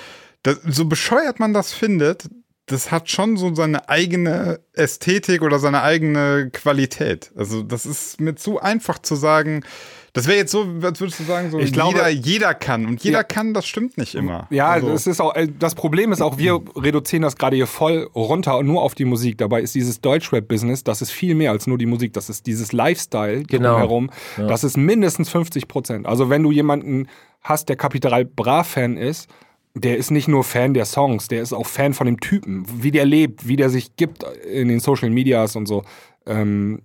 das, so bescheuert man das findet, das hat schon so seine eigene Ästhetik oder seine eigene Qualität. Also das ist mir zu einfach zu sagen, das wäre jetzt so, als würdest du sagen, so Ich glaube- jeder, jeder kann. Und jeder Ja. kann, das stimmt nicht immer. Ja, also, das ist auch, äh, das Problem ist auch, wir reduzieren das gerade hier voll runter und nur auf die Musik. Dabei ist dieses Deutschrap-Business, das ist viel mehr als nur die Musik. Das ist dieses Lifestyle Genau. herum. Das ist mindestens 50 Prozent. Also wenn du jemanden hast, der Kapital Bra-Fan ist, der ist nicht nur Fan der Songs, der ist auch Fan von dem Typen, wie der lebt, wie der sich gibt in den Social Medias und so. Ähm,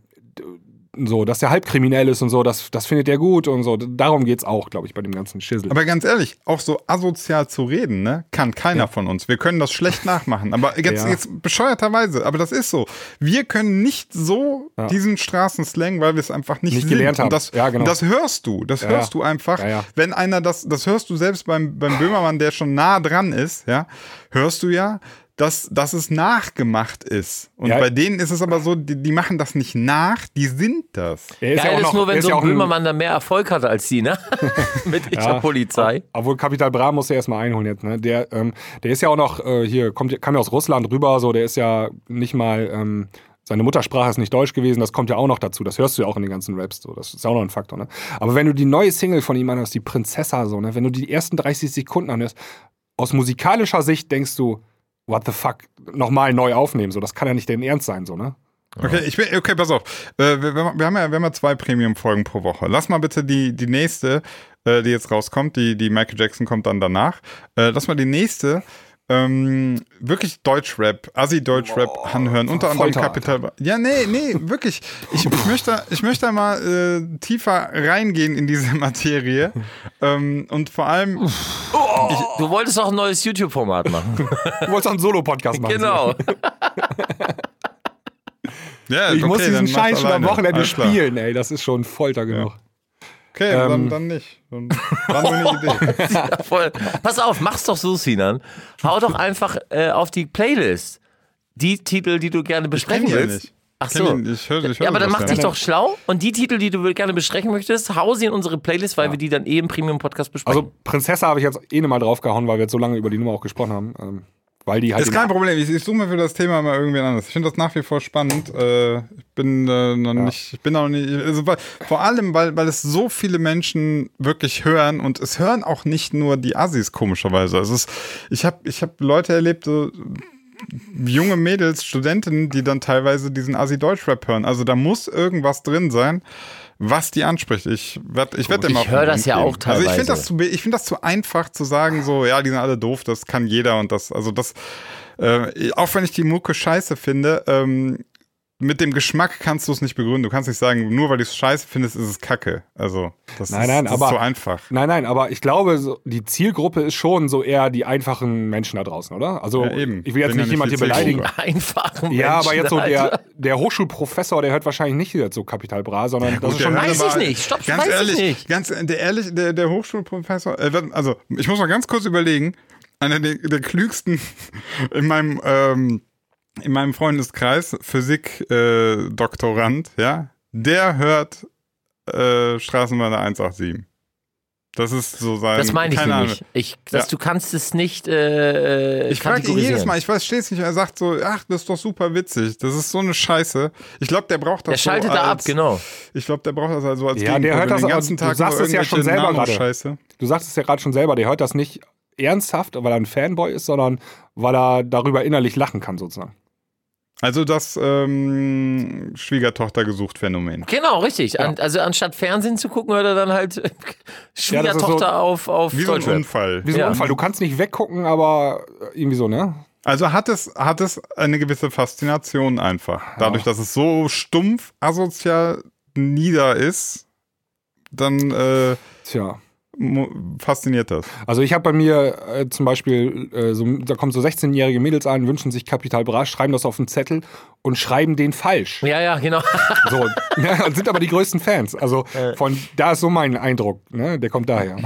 so, dass der halb kriminell ist und so, das, das findet er gut und so. Darum geht's auch, glaube ich, bei dem ganzen Schissel. Aber ganz ehrlich, auch so asozial zu reden, ne, kann keiner von uns. Wir können das schlecht nachmachen. Aber jetzt, Ja. jetzt bescheuerterweise, aber das ist so. Wir können nicht so Ja. diesen Straßenslang, weil wir es einfach nicht, Nicht gelernt haben. Und das, Ja, genau. das hörst du. Das Ja, hörst ja. du einfach. Ja, ja. Wenn einer das, das hörst du selbst beim, beim Böhmermann, der schon nah dran ist, ja, hörst du ja, dass, dass es nachgemacht ist. Und Ja. bei denen ist es aber so, die, die machen das nicht nach, die sind das. Er Geil ja auch ist noch- nur, wenn so ja ein Böhmermann da mehr Erfolg hatte als die, ne? Mit ich Ja. Polizei. Obwohl Capital Bra muss er erstmal einholen jetzt, ne? Der, ähm, der ist ja auch noch äh, hier, kommt, kam ja aus Russland rüber, so, der ist ja nicht mal, ähm, seine Muttersprache ist nicht Deutsch gewesen, das kommt ja auch noch dazu. Das hörst du ja auch in den ganzen Raps, so. Das ist auch noch ein Faktor, ne? Aber wenn du die neue Single von ihm anhörst, die Prinzessa, so, ne? Wenn du die ersten 30 Sekunden anhörst, aus musikalischer Sicht denkst du, what the fuck, nochmal neu aufnehmen, so. Das kann ja nicht dein Ernst sein, so, ne? Okay, ich bin, okay, pass auf. Äh, wir, wir, haben ja, wir haben ja zwei Premium-Folgen pro Woche. Lass mal bitte die, die nächste, äh, die jetzt rauskommt, die, die Michael Jackson kommt dann danach. Äh, lass mal die nächste ähm, wirklich Deutschrap, Assi-Deutschrap anhören, unter anderem Kapital. Ja, nee, nee, wirklich. Ich, ich, möchte, ich möchte mal äh, tiefer reingehen in diese Materie. ähm, und vor allem, Du wolltest auch ein neues YouTube-Format machen. Du wolltest auch einen Solo-Podcast machen. genau. ja, Ich okay, muss dann diesen Scheiß schon am. Wochenende Alles klar. spielen, ey. Das ist schon Folter genug. Okay, dann, Ähm, dann nicht. Dann war nur eine Idee. Ja, voll. Pass auf, mach's doch so, Sinan. Hau doch einfach äh, auf die Playlist die Titel, die du gerne besprechen ja willst. Ach so. ich hör- ich hör ja, aber dann das mach ja dich doch schlau und die Titel, die du gerne besprechen möchtest, hau sie in unsere Playlist, weil wir die dann eh im Premium-Podcast besprechen. Also Prinzessa habe ich jetzt eh mal draufgehauen, weil wir jetzt so lange über die Nummer auch gesprochen haben. Ähm, weil die halt. Ist kein Problem. Ich, ich suche mir für das Thema mal irgendwie anders. Ich finde das nach wie vor spannend. Äh, ich bin äh, noch nicht, ich bin noch nicht, also, weil, vor allem, weil, weil es so viele Menschen wirklich hören und es hören auch nicht nur die Assis komischerweise. Also es, ich habe ich hab Leute erlebt, so, junge Mädels, Studentinnen, die dann teilweise diesen Assi-Deutsch-Rap hören. Also da muss irgendwas drin sein, was die anspricht. Ich werde ich werd dem Ich höre das ja auch Also ich finde teilweise. das, zu, ich find das zu einfach zu sagen, so, ja, die sind alle doof, das kann jeder und das, also das, äh, auch wenn ich die Mucke scheiße finde, ähm, mit dem Geschmack kannst du es nicht begründen. Du kannst nicht sagen, nur weil du es scheiße findest, ist es Kacke. Also, das, Nein, ist, nein, das aber- ist so einfach. Nein, nein, aber ich glaube, so, die Zielgruppe ist schon so eher die einfachen Menschen da draußen, oder? Also Ja, eben. ich will jetzt Bin ja nicht jemand nicht hier beleidigen. Einfachen Ja, aber jetzt so der, der Hochschulprofessor, der hört wahrscheinlich nicht jetzt so Kapital Bra, sondern das ist schon der weiß ich nicht. Stopp, ganz weiß ich ehrlich, nicht. Ganz der ehrlich, der, der Hochschulprofessor, äh, also ich muss mal ganz kurz überlegen, einer der, der klügsten in meinem ähm, in meinem Freundeskreis, Physik-Doktorand, äh, Doktorand, ja, der hört äh, Straßenbahn 187. Das ist so sein. Das meine ich keine nämlich. Ahnung. Ich, dass Ja. du kannst es nicht äh, Ich frage ihn jedes Mal, ich verstehe es nicht. Er sagt so, ach, das ist doch super witzig. Das ist so eine Scheiße. Ich glaube, der braucht das Der schaltet so da als, ab, genau. Ich glaube, der braucht das also als Ja, der hört das den ganzen du Tag sagst nur es ja schon irgendwelche selber gerade. Du sagst es ja gerade schon selber, der hört das nicht ernsthaft, weil er ein Fanboy ist, sondern weil er darüber innerlich lachen kann, sozusagen. Also das ähm, Schwiegertochter gesucht Phänomen. Genau, richtig. An, also anstatt Fernsehen zu gucken, hört er dann halt Schwiegertochter so- auf, auf Wie so ein. Unfall. Wie so ein Ja. Unfall. Du kannst nicht weggucken, aber irgendwie so, ne? Also hat es, hat es eine gewisse Faszination einfach. Dadurch, dass es so stumpf, asozial nieder ist, dann äh, Tja. Fasziniert das. Also ich habe bei mir äh, zum Beispiel, äh, so, da kommen so 16-jährige Mädels an, wünschen sich Kapital Bra, schreiben das auf einen Zettel und schreiben den falsch. Ja, ja, genau. So, ja, und sind aber die größten Fans. Also von da ist so mein Eindruck, ne? Der kommt daher.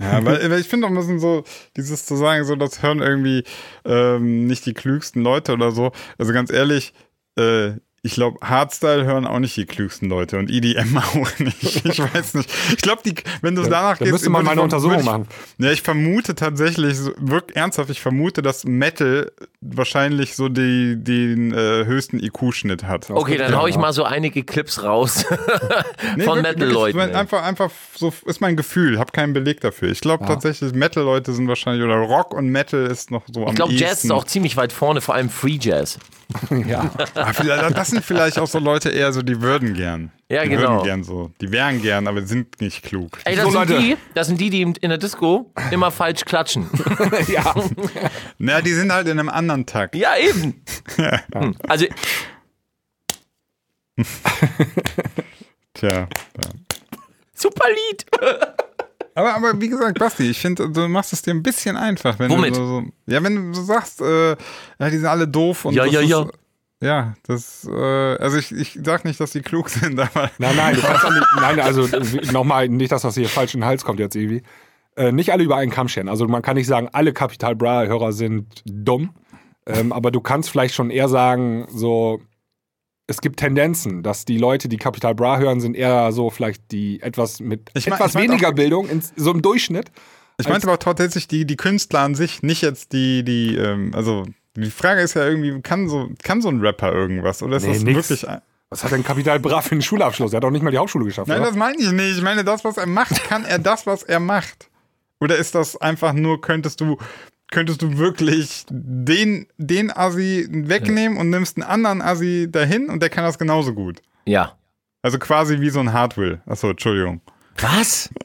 Ja, weil, weil ich finde auch ein bisschen so, dieses zu sagen, so, das hören irgendwie ähm, nicht die klügsten Leute oder so. Also ganz ehrlich, äh, ich glaube, Hardstyle hören auch nicht die klügsten Leute und EDM auch nicht. Ich weiß nicht. Ich glaube, die, wenn du danach da gehst, müsste man mal eine ich- Untersuchung ich- machen. Ja, ich vermute tatsächlich, so, wirklich ernsthaft, ich vermute, dass Metal wahrscheinlich so die, den äh, höchsten IQ-Schnitt hat. Okay, dann hau ich mal so einige Clips raus Nee, von Metal-Leuten. Einfach, einfach so ist mein Gefühl, habe keinen Beleg dafür. Ich glaube tatsächlich, Metal-Leute sind wahrscheinlich, oder Rock und Metal ist noch so am Ich glaube, Jazz ist auch ziemlich weit vorne, vor allem Free Jazz. Vielleicht, das sind vielleicht auch so Leute eher so, die würden gern. Ja, die genau. Würden gern so. Die wären gern, aber sind nicht klug. Ey, das So, sind Leute. die, das sind die, die in der Disco immer falsch klatschen. ja. Na, die sind halt in einem anderen Takt. ja, eben. Hm. Also, Tja. Ja. super Lied. Aber, aber wie gesagt, Basti, ich finde, du machst es dir ein bisschen einfach. Wenn Womit? Du so, ja, wenn du so sagst, äh, ja, die sind alle doof und Ja, das ja, ist, ja. Ja, das, äh, also ich, ich sag nicht, dass die klug sind, aber Nein, nein, du kannst auch nicht, nein, also nochmal, nicht, dass das hier falsch in den Hals kommt jetzt irgendwie. Äh, nicht alle über einen Kamm scheren. Also man kann nicht sagen, alle Capital Bra-Hörer sind dumm. Ähm, aber du kannst vielleicht schon eher sagen, so, es gibt Tendenzen, dass die Leute, die Capital Bra hören, sind eher so vielleicht die etwas mit Ich mein- etwas ich mein weniger auch- Bildung, in, so im Durchschnitt. Ich meinte aber tatsächlich die, die Künstler an sich, nicht jetzt die, die, ähm, also die Frage ist ja irgendwie, kann so, kann so ein Rapper irgendwas? Oder ist Nee, das nix. wirklich. ein- Was hat denn Capital Bra für einen Schulabschluss? Er hat auch nicht mal die Hauptschule geschafft. Nein, oder? das meine ich nicht. Ich meine, das, was er macht, kann er das, was er macht? Oder ist das einfach nur, könntest du, könntest du wirklich den, den Assi wegnehmen und nimmst einen anderen Assi dahin und der kann das genauso gut? Ja. Also quasi wie so ein Hardwill. Achso, Entschuldigung. Was?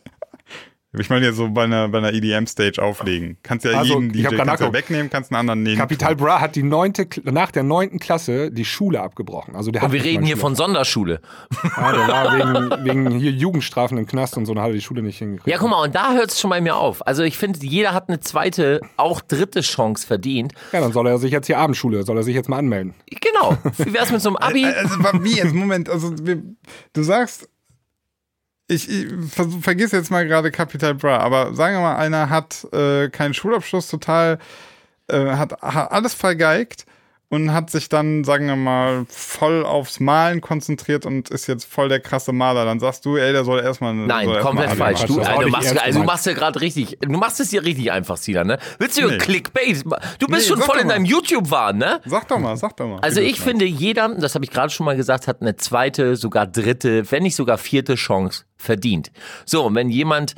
Ich meine ja so bei einer, bei einer EDM-Stage auflegen. Kannst ja Also, jeden DJ kannst ja wegnehmen, kannst einen anderen nehmen. Capital Bra hat die neunte, nach der neunten Klasse die Schule abgebrochen. Also der hat Und wir reden hier Schule. von Sonderschule. Ja, der war wegen, wegen hier Jugendstrafen im Knast und so, dann hat er die Schule nicht hingekriegt. Ja, guck mal, und da hört es schon bei mir auf. Also ich finde, jeder hat eine zweite, auch dritte Chance verdient. Ja, dann soll er sich jetzt hier Abendschule, soll er sich jetzt mal anmelden. Genau. Wie wär's mit so einem Abi? Also wie jetzt? Moment, also wir, du sagst, ich, ich ver, vergiss jetzt mal gerade Capital Bra, aber sagen wir mal, einer hat äh, keinen Schulabschluss, total, äh, hat, hat alles vergeigt und hat sich dann, sagen wir mal, voll aufs Malen konzentriert und ist jetzt voll der krasse Maler. Dann sagst du, ey, der soll erstmal eine. Nein, soll erst komplett mal Abi falsch. Du, auch also, nicht machst, also du machst ja gerade richtig, du machst es hier richtig einfach, Sina, ne? Willst du Nee. Clickbait? Du bist Nee, schon voll in deinem YouTube-Wahn, ne? Sag doch mal, sag doch mal. Also du ich finde, jeder, das habe ich gerade schon mal gesagt, hat eine zweite, sogar dritte, wenn nicht sogar vierte Chance verdient. So, und wenn jemand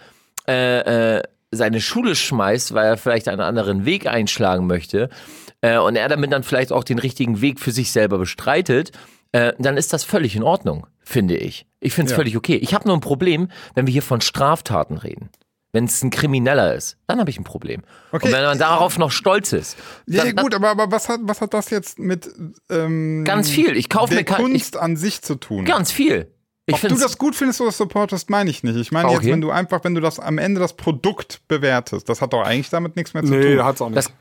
äh, äh, seine Schule schmeißt, weil er vielleicht einen anderen Weg einschlagen möchte äh, und er damit dann vielleicht auch den richtigen Weg für sich selber bestreitet, äh, dann ist das völlig in Ordnung, finde ich. Ich finde es völlig okay. Ich habe nur ein Problem, wenn wir hier von Straftaten reden. Wenn es ein Krimineller ist, dann habe ich ein Problem. Okay. Und wenn man darauf noch stolz ist, Ja, dann, ja, gut, aber, aber was, hat, was hat das jetzt mit ähm, Ganz viel. Ich kaufe der mir kein- Kunst an sich zu tun? ganz viel. Ich Ob du das gut findest oder supportest, meine ich nicht. Ich meine jetzt, Okay. wenn du einfach, wenn du das am Ende das Produkt bewertest, das hat doch eigentlich damit nichts mehr zu Nee, tun. da hat's auch nicht. Das-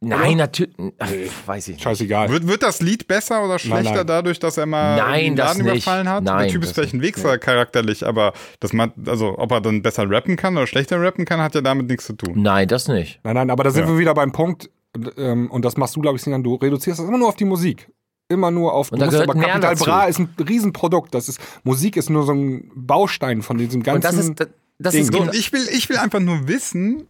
Nein, natürlich. Ach, Weiß ich nicht. Scheißegal. Wird, wird das Lied besser oder schlechter nein. dadurch, dass er mal Nein, den Laden nicht. überfallen hat? Nein, Der Typ ist das vielleicht ein Wichser charakterlich, aber das man, also ob er dann besser rappen kann oder schlechter rappen kann, hat ja damit nichts zu tun. Nein, das nicht. Nein, nein, aber da sind Ja. wir wieder beim Punkt, ähm, und das machst du, glaube ich, Sinan, du reduzierst das immer nur auf die Musik. Immer nur auf Und da musst gehört aber mehr Capital dazu. Bra ist ein Riesenprodukt. Das ist, Musik ist nur so ein Baustein von diesem ganzen. Und das ist, das, das Ding. ist So, genau, und ich will, ich will einfach nur wissen,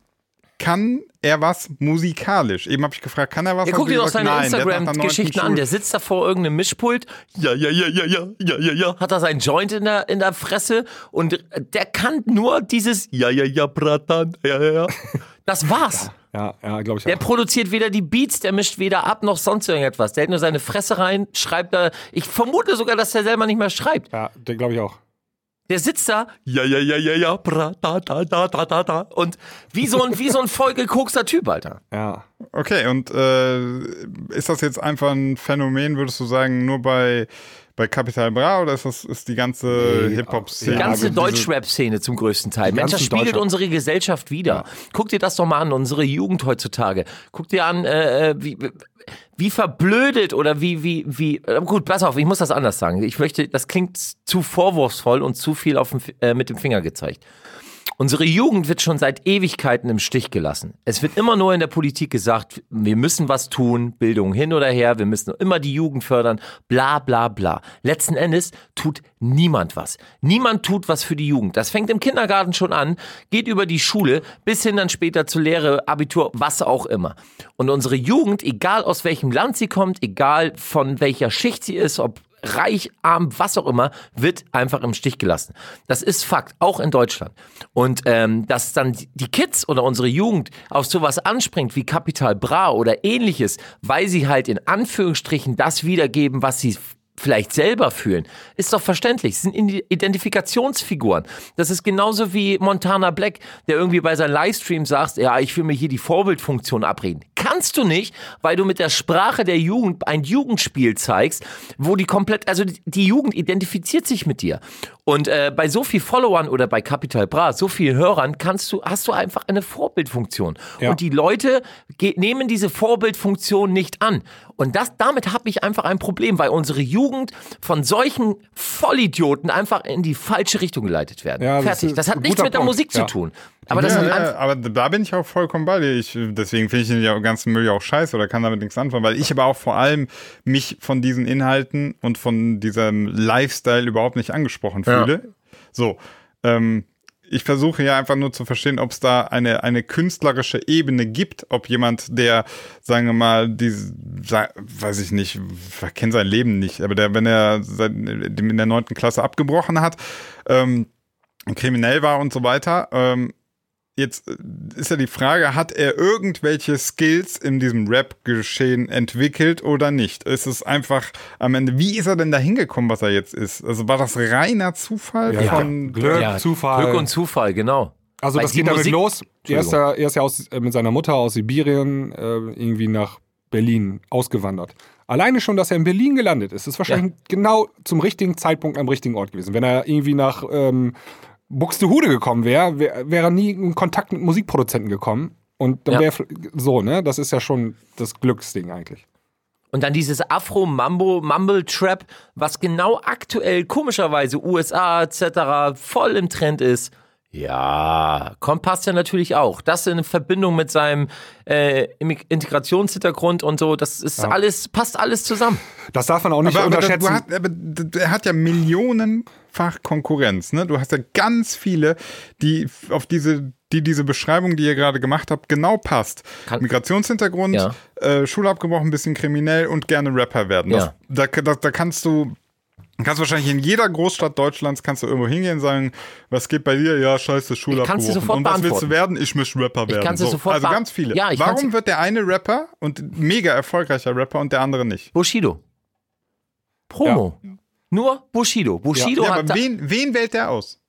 kann er was musikalisch? Eben habe ich gefragt, kann er was? Ja, Hat guck dir doch seine Instagram-Geschichten an. Der sitzt da vor irgendeinem Mischpult. Ja, ja, ja, ja, ja, ja, ja, ja. Hat er seinen Joint in der, in der Fresse und der kann nur dieses Ja, ja, ja, Bratan. Ja, ja, ja. Das war's. Ja, ja, glaube ich Der auch. produziert weder die Beats, der mischt weder ab noch sonst irgendetwas. Der hält nur seine Fresse rein, schreibt da. Ich vermute sogar, dass er selber nicht mehr schreibt. Ja, der glaube ich auch. Der sitzt da, ja, ja, ja, ja, ja, bra, da, da, da, da, da, da. Und wie so ein, wie so ein vollgekokster Typ, Alter. Ja. Okay, und äh, ist das jetzt einfach ein Phänomen, würdest du sagen, nur bei, bei Capital Bra oder ist das ist die ganze Nee, Hip-Hop-Szene? Die Ja, ganze diese- Deutschrap-Szene zum größten Teil. Mensch, das spiegelt unsere Gesellschaft wieder. Guck dir das doch mal an, unsere Jugend heutzutage. Guck dir an, äh, äh, wie, wie verblödet oder wie, wie, wie. äh, Gut, pass auf, ich muss das anders sagen. Ich möchte, das klingt zu vorwurfsvoll und zu viel auf dem, äh, mit dem Finger gezeigt. Unsere Jugend wird schon seit Ewigkeiten im Stich gelassen. Es wird immer nur in der Politik gesagt, wir müssen was tun, Bildung hin oder her, wir müssen immer die Jugend fördern, bla bla bla. Letzten Endes tut niemand was. Niemand tut was für die Jugend. Das fängt im Kindergarten schon an, geht über die Schule bis hin dann später zur Lehre, Abitur, was auch immer. Und unsere Jugend, egal aus welchem Land sie kommt, egal von welcher Schicht sie ist, ob reich, arm, was auch immer, wird einfach im Stich gelassen. Das ist Fakt, auch in Deutschland. Und ähm, dass dann die Kids oder unsere Jugend auf sowas anspringt wie Capital Bra oder ähnliches, weil sie halt in Anführungsstrichen das wiedergeben, was sie vielleicht selber fühlen, ist doch verständlich. Es sind Identifikationsfiguren. Das ist genauso wie Montana Black, der irgendwie bei seinem Livestream sagt, ja, ich will mir hier die Vorbildfunktion abreden. Kannst du nicht, weil du mit der Sprache der Jugend ein Jugendspiel zeigst, wo die komplett, also die- Jugend identifiziert sich mit dir. Und äh, bei so viel Followern oder bei Capital Bra, so vielen Hörern, kannst du, hast du einfach eine Vorbildfunktion. Ja. Und die Leute nehmen diese Vorbildfunktion nicht an. Und das, damit habe ich einfach ein Problem, weil unsere Jugend von solchen Vollidioten einfach in die falsche Richtung geleitet werden. Ja, das Fertig. ist Das hat nichts mit der Punkt. Musik Ja. zu tun. Aber das ja, ja, aber da bin ich auch vollkommen bei dir. Ich, deswegen finde ich den ja ganzen Müll ja auch scheiße oder kann damit nichts anfangen, weil ich aber auch vor allem mich von diesen Inhalten und von diesem Lifestyle überhaupt nicht angesprochen Ja. fühle. So, ähm, ich versuche ja einfach nur zu verstehen, ob es da eine, eine künstlerische Ebene gibt, ob jemand, der, sagen wir mal, diese, sa- weiß ich nicht, ich kenne sein Leben nicht, aber der, wenn er sein, in der neunten Klasse abgebrochen hat, ähm, kriminell war und so weiter, ähm, Jetzt äh, ist ja die Frage, hat er irgendwelche Skills in diesem Rap-Geschehen entwickelt oder nicht? Ist es einfach am Ende, wie ist er denn da hingekommen, was er jetzt ist? Also war das reiner Zufall Ja, von Glück, ja, Zufall. Glück und Zufall, genau. Also Weil das geht damit Musik- los. Er ist, ja, er ist ja aus, äh, mit seiner Mutter aus Sibirien äh, irgendwie nach Berlin ausgewandert. Alleine schon, dass er in Berlin gelandet ist, ist wahrscheinlich genau zum richtigen Zeitpunkt am richtigen Ort gewesen. Wenn er irgendwie nach ähm, Buxtehude gekommen wäre, wäre wär er nie in Kontakt mit Musikproduzenten gekommen. Und dann Ja. wäre so, ne? Das ist ja schon das Glücksding eigentlich. Und dann dieses Afro-Mambo-Mumble-Trap, was genau aktuell komischerweise USA etc. voll im Trend ist. Ja, kommt passt ja natürlich auch. Das in Verbindung mit seinem äh, Integrationshintergrund und so, das ist alles, passt alles zusammen. Das darf man auch nicht aber, aber, unterschätzen. aber d- er hat ja millionenfach Konkurrenz. Ne? Du hast ja ganz viele, die auf diese, die diese Beschreibung, die ihr gerade gemacht habt, genau passt. Migrationshintergrund, Ja. äh, Schule abgebrochen, bisschen kriminell und gerne Rapper werden. Das, Ja. da, da, da kannst du kannst wahrscheinlich in jeder Großstadt Deutschlands kannst du irgendwo hingehen und sagen, was geht bei dir? Ja, scheiße, Schule Ich abgebrochen. sofort und was willst du werden? Ich möchte Rapper werden. dir so. sofort also ganz viele. Ja, ich Warum wird der eine Rapper und mega erfolgreicher Rapper und der andere nicht? Bushido. Promo. Nur Bushido. Bushido Ja, hat aber da, wen, wen wählt der aus?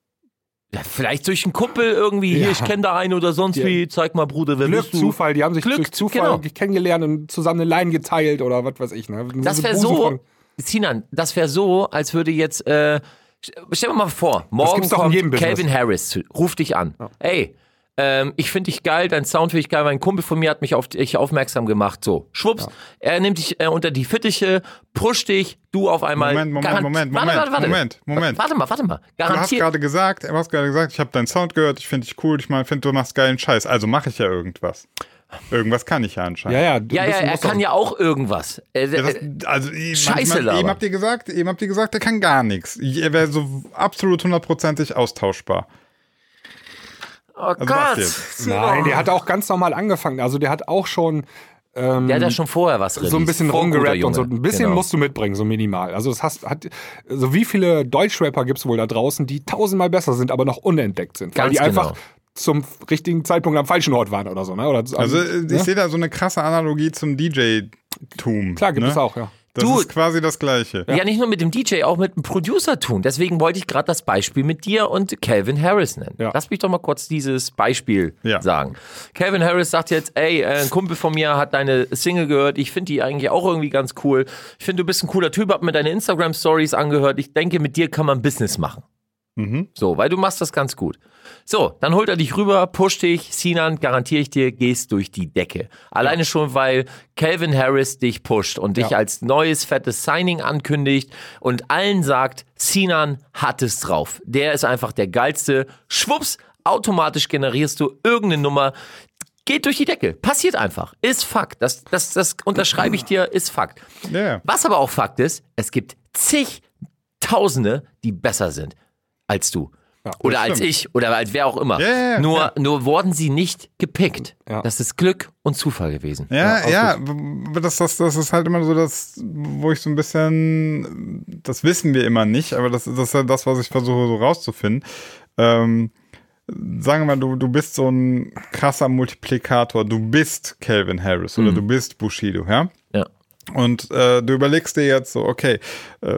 ja, vielleicht durch einen Kumpel irgendwie, hier, Ja. ich kenne da einen oder sonst Ja. wie, zeig mal, Bruder, wer Glück, bist du? Zufall, die haben sich Glück, durch Zufall genau. kennengelernt und zusammen eine Line geteilt oder was weiß ich. Ne? Das wäre so, von- Sinan, das wäre so, als würde jetzt, äh, stell dir mal vor, morgen kommt. Calvin Harris, ruft dich an. Ey, ähm, ich finde dich geil, dein Sound finde ich geil, mein Kumpel von mir hat mich auf dich aufmerksam gemacht. So, schwupps, er nimmt dich äh, unter die Fittiche, pusht dich, du auf einmal. Moment, Moment, garant- Moment, warte, Moment, warte, warte. Moment, Moment. Warte mal, warte mal. Du hast Garantiert. gerade gesagt, du hast gerade gesagt, ich habe deinen Sound gehört, ich finde dich cool, ich finde, du machst geilen Scheiß. Also mache ich ja irgendwas. Irgendwas kann ich ja anscheinend. Ja, ja, du Ja, ja, er kann doch- ja auch irgendwas. Äh, Ja, das, äh, also Scheiße manchmal, eben labern. habt ihr gesagt, eben habt ihr gesagt, er kann gar nichts. Er wäre so absolut hundertprozentig austauschbar. Oh Also Gott. Nein, der hat auch ganz normal angefangen. Also der hat auch schon ähm, Der hat ja schon vorher was so ein released. bisschen rumgerappt und so. Ein bisschen Genau. musst du mitbringen, so minimal. Also das hast, hat, so wie viele Deutschrapper gibt es wohl da draußen, die tausendmal besser sind, aber noch unentdeckt sind. weil Ganz die einfach genau. zum richtigen Zeitpunkt am falschen Ort waren oder so. Ne? Oder, Also äh, ich ne? sehe da so eine krasse Analogie zum DJ-Tum. Klar gibt ne? es auch, ja. Das Du- ist quasi das Gleiche. Ja. nicht nur mit dem DJ, auch mit dem Producer tun. Deswegen wollte ich gerade das Beispiel mit dir und Calvin Harris nennen. Ja. Lass mich doch mal kurz dieses Beispiel Ja. sagen. Calvin Harris sagt jetzt, ey, äh, ein Kumpel von mir hat deine Single gehört. Ich finde die eigentlich auch irgendwie ganz cool. Ich finde, du bist ein cooler Typ, hab mir deine Instagram-Stories angehört. Ich denke, mit dir kann man Business machen. Mhm. So, weil du machst das ganz gut. So, dann holt er dich rüber, pusht dich, Sinan, garantiere ich dir, gehst durch die Decke. Alleine schon, weil Calvin Harris dich pusht und dich Ja. als neues fettes Signing ankündigt und allen sagt, Sinan hat es drauf. Der ist einfach der geilste. Schwupps, automatisch generierst du irgendeine Nummer. Geht durch die Decke. Passiert einfach. Ist Fakt. Das, das, das unterschreibe ich dir, ist Fakt. Ja. Was aber auch Fakt ist, es gibt zigtausende, die besser sind als du. oder als stimmt. ich oder als wer auch immer. Ja, ja, ja, nur, ja. nur wurden sie nicht gepickt. Ja. Das ist Glück und Zufall gewesen. Ja, ja, w- das, das, das ist halt immer so das, wo ich so ein bisschen, das wissen wir immer nicht, aber das, das ist ja das, was ich versuche so rauszufinden. Ähm, sagen wir mal, du, du bist so ein krasser Multiplikator, du bist Calvin Harris oder du bist Bushido, ja? Ja. Und äh, du überlegst dir jetzt so, okay, äh,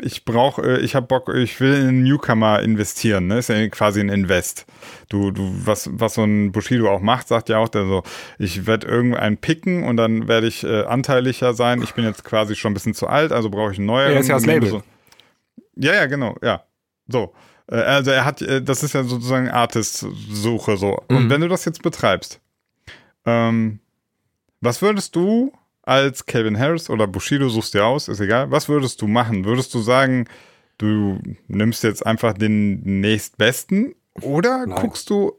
ich brauche, äh, ich habe Bock, ich will in einen Newcomer investieren, ne? Ist ja quasi ein Invest. Du, du, was, was so ein Bushido auch macht, sagt ja auch der so, ich werde irgendeinen picken und dann werde ich äh, anteiliger sein. Ich bin jetzt quasi schon ein bisschen zu alt, also brauche ich einen neuen. Er ist ja das Label. So. Ja, ja, genau, ja. So. Äh, Also er hat, äh, das ist ja sozusagen Artist-Suche so. Und wenn du das jetzt betreibst, ähm, was würdest du als Calvin Harris oder Bushido suchst dir aus, ist egal, was würdest du machen? Würdest du sagen, du nimmst jetzt einfach den nächstbesten oder Nein. guckst du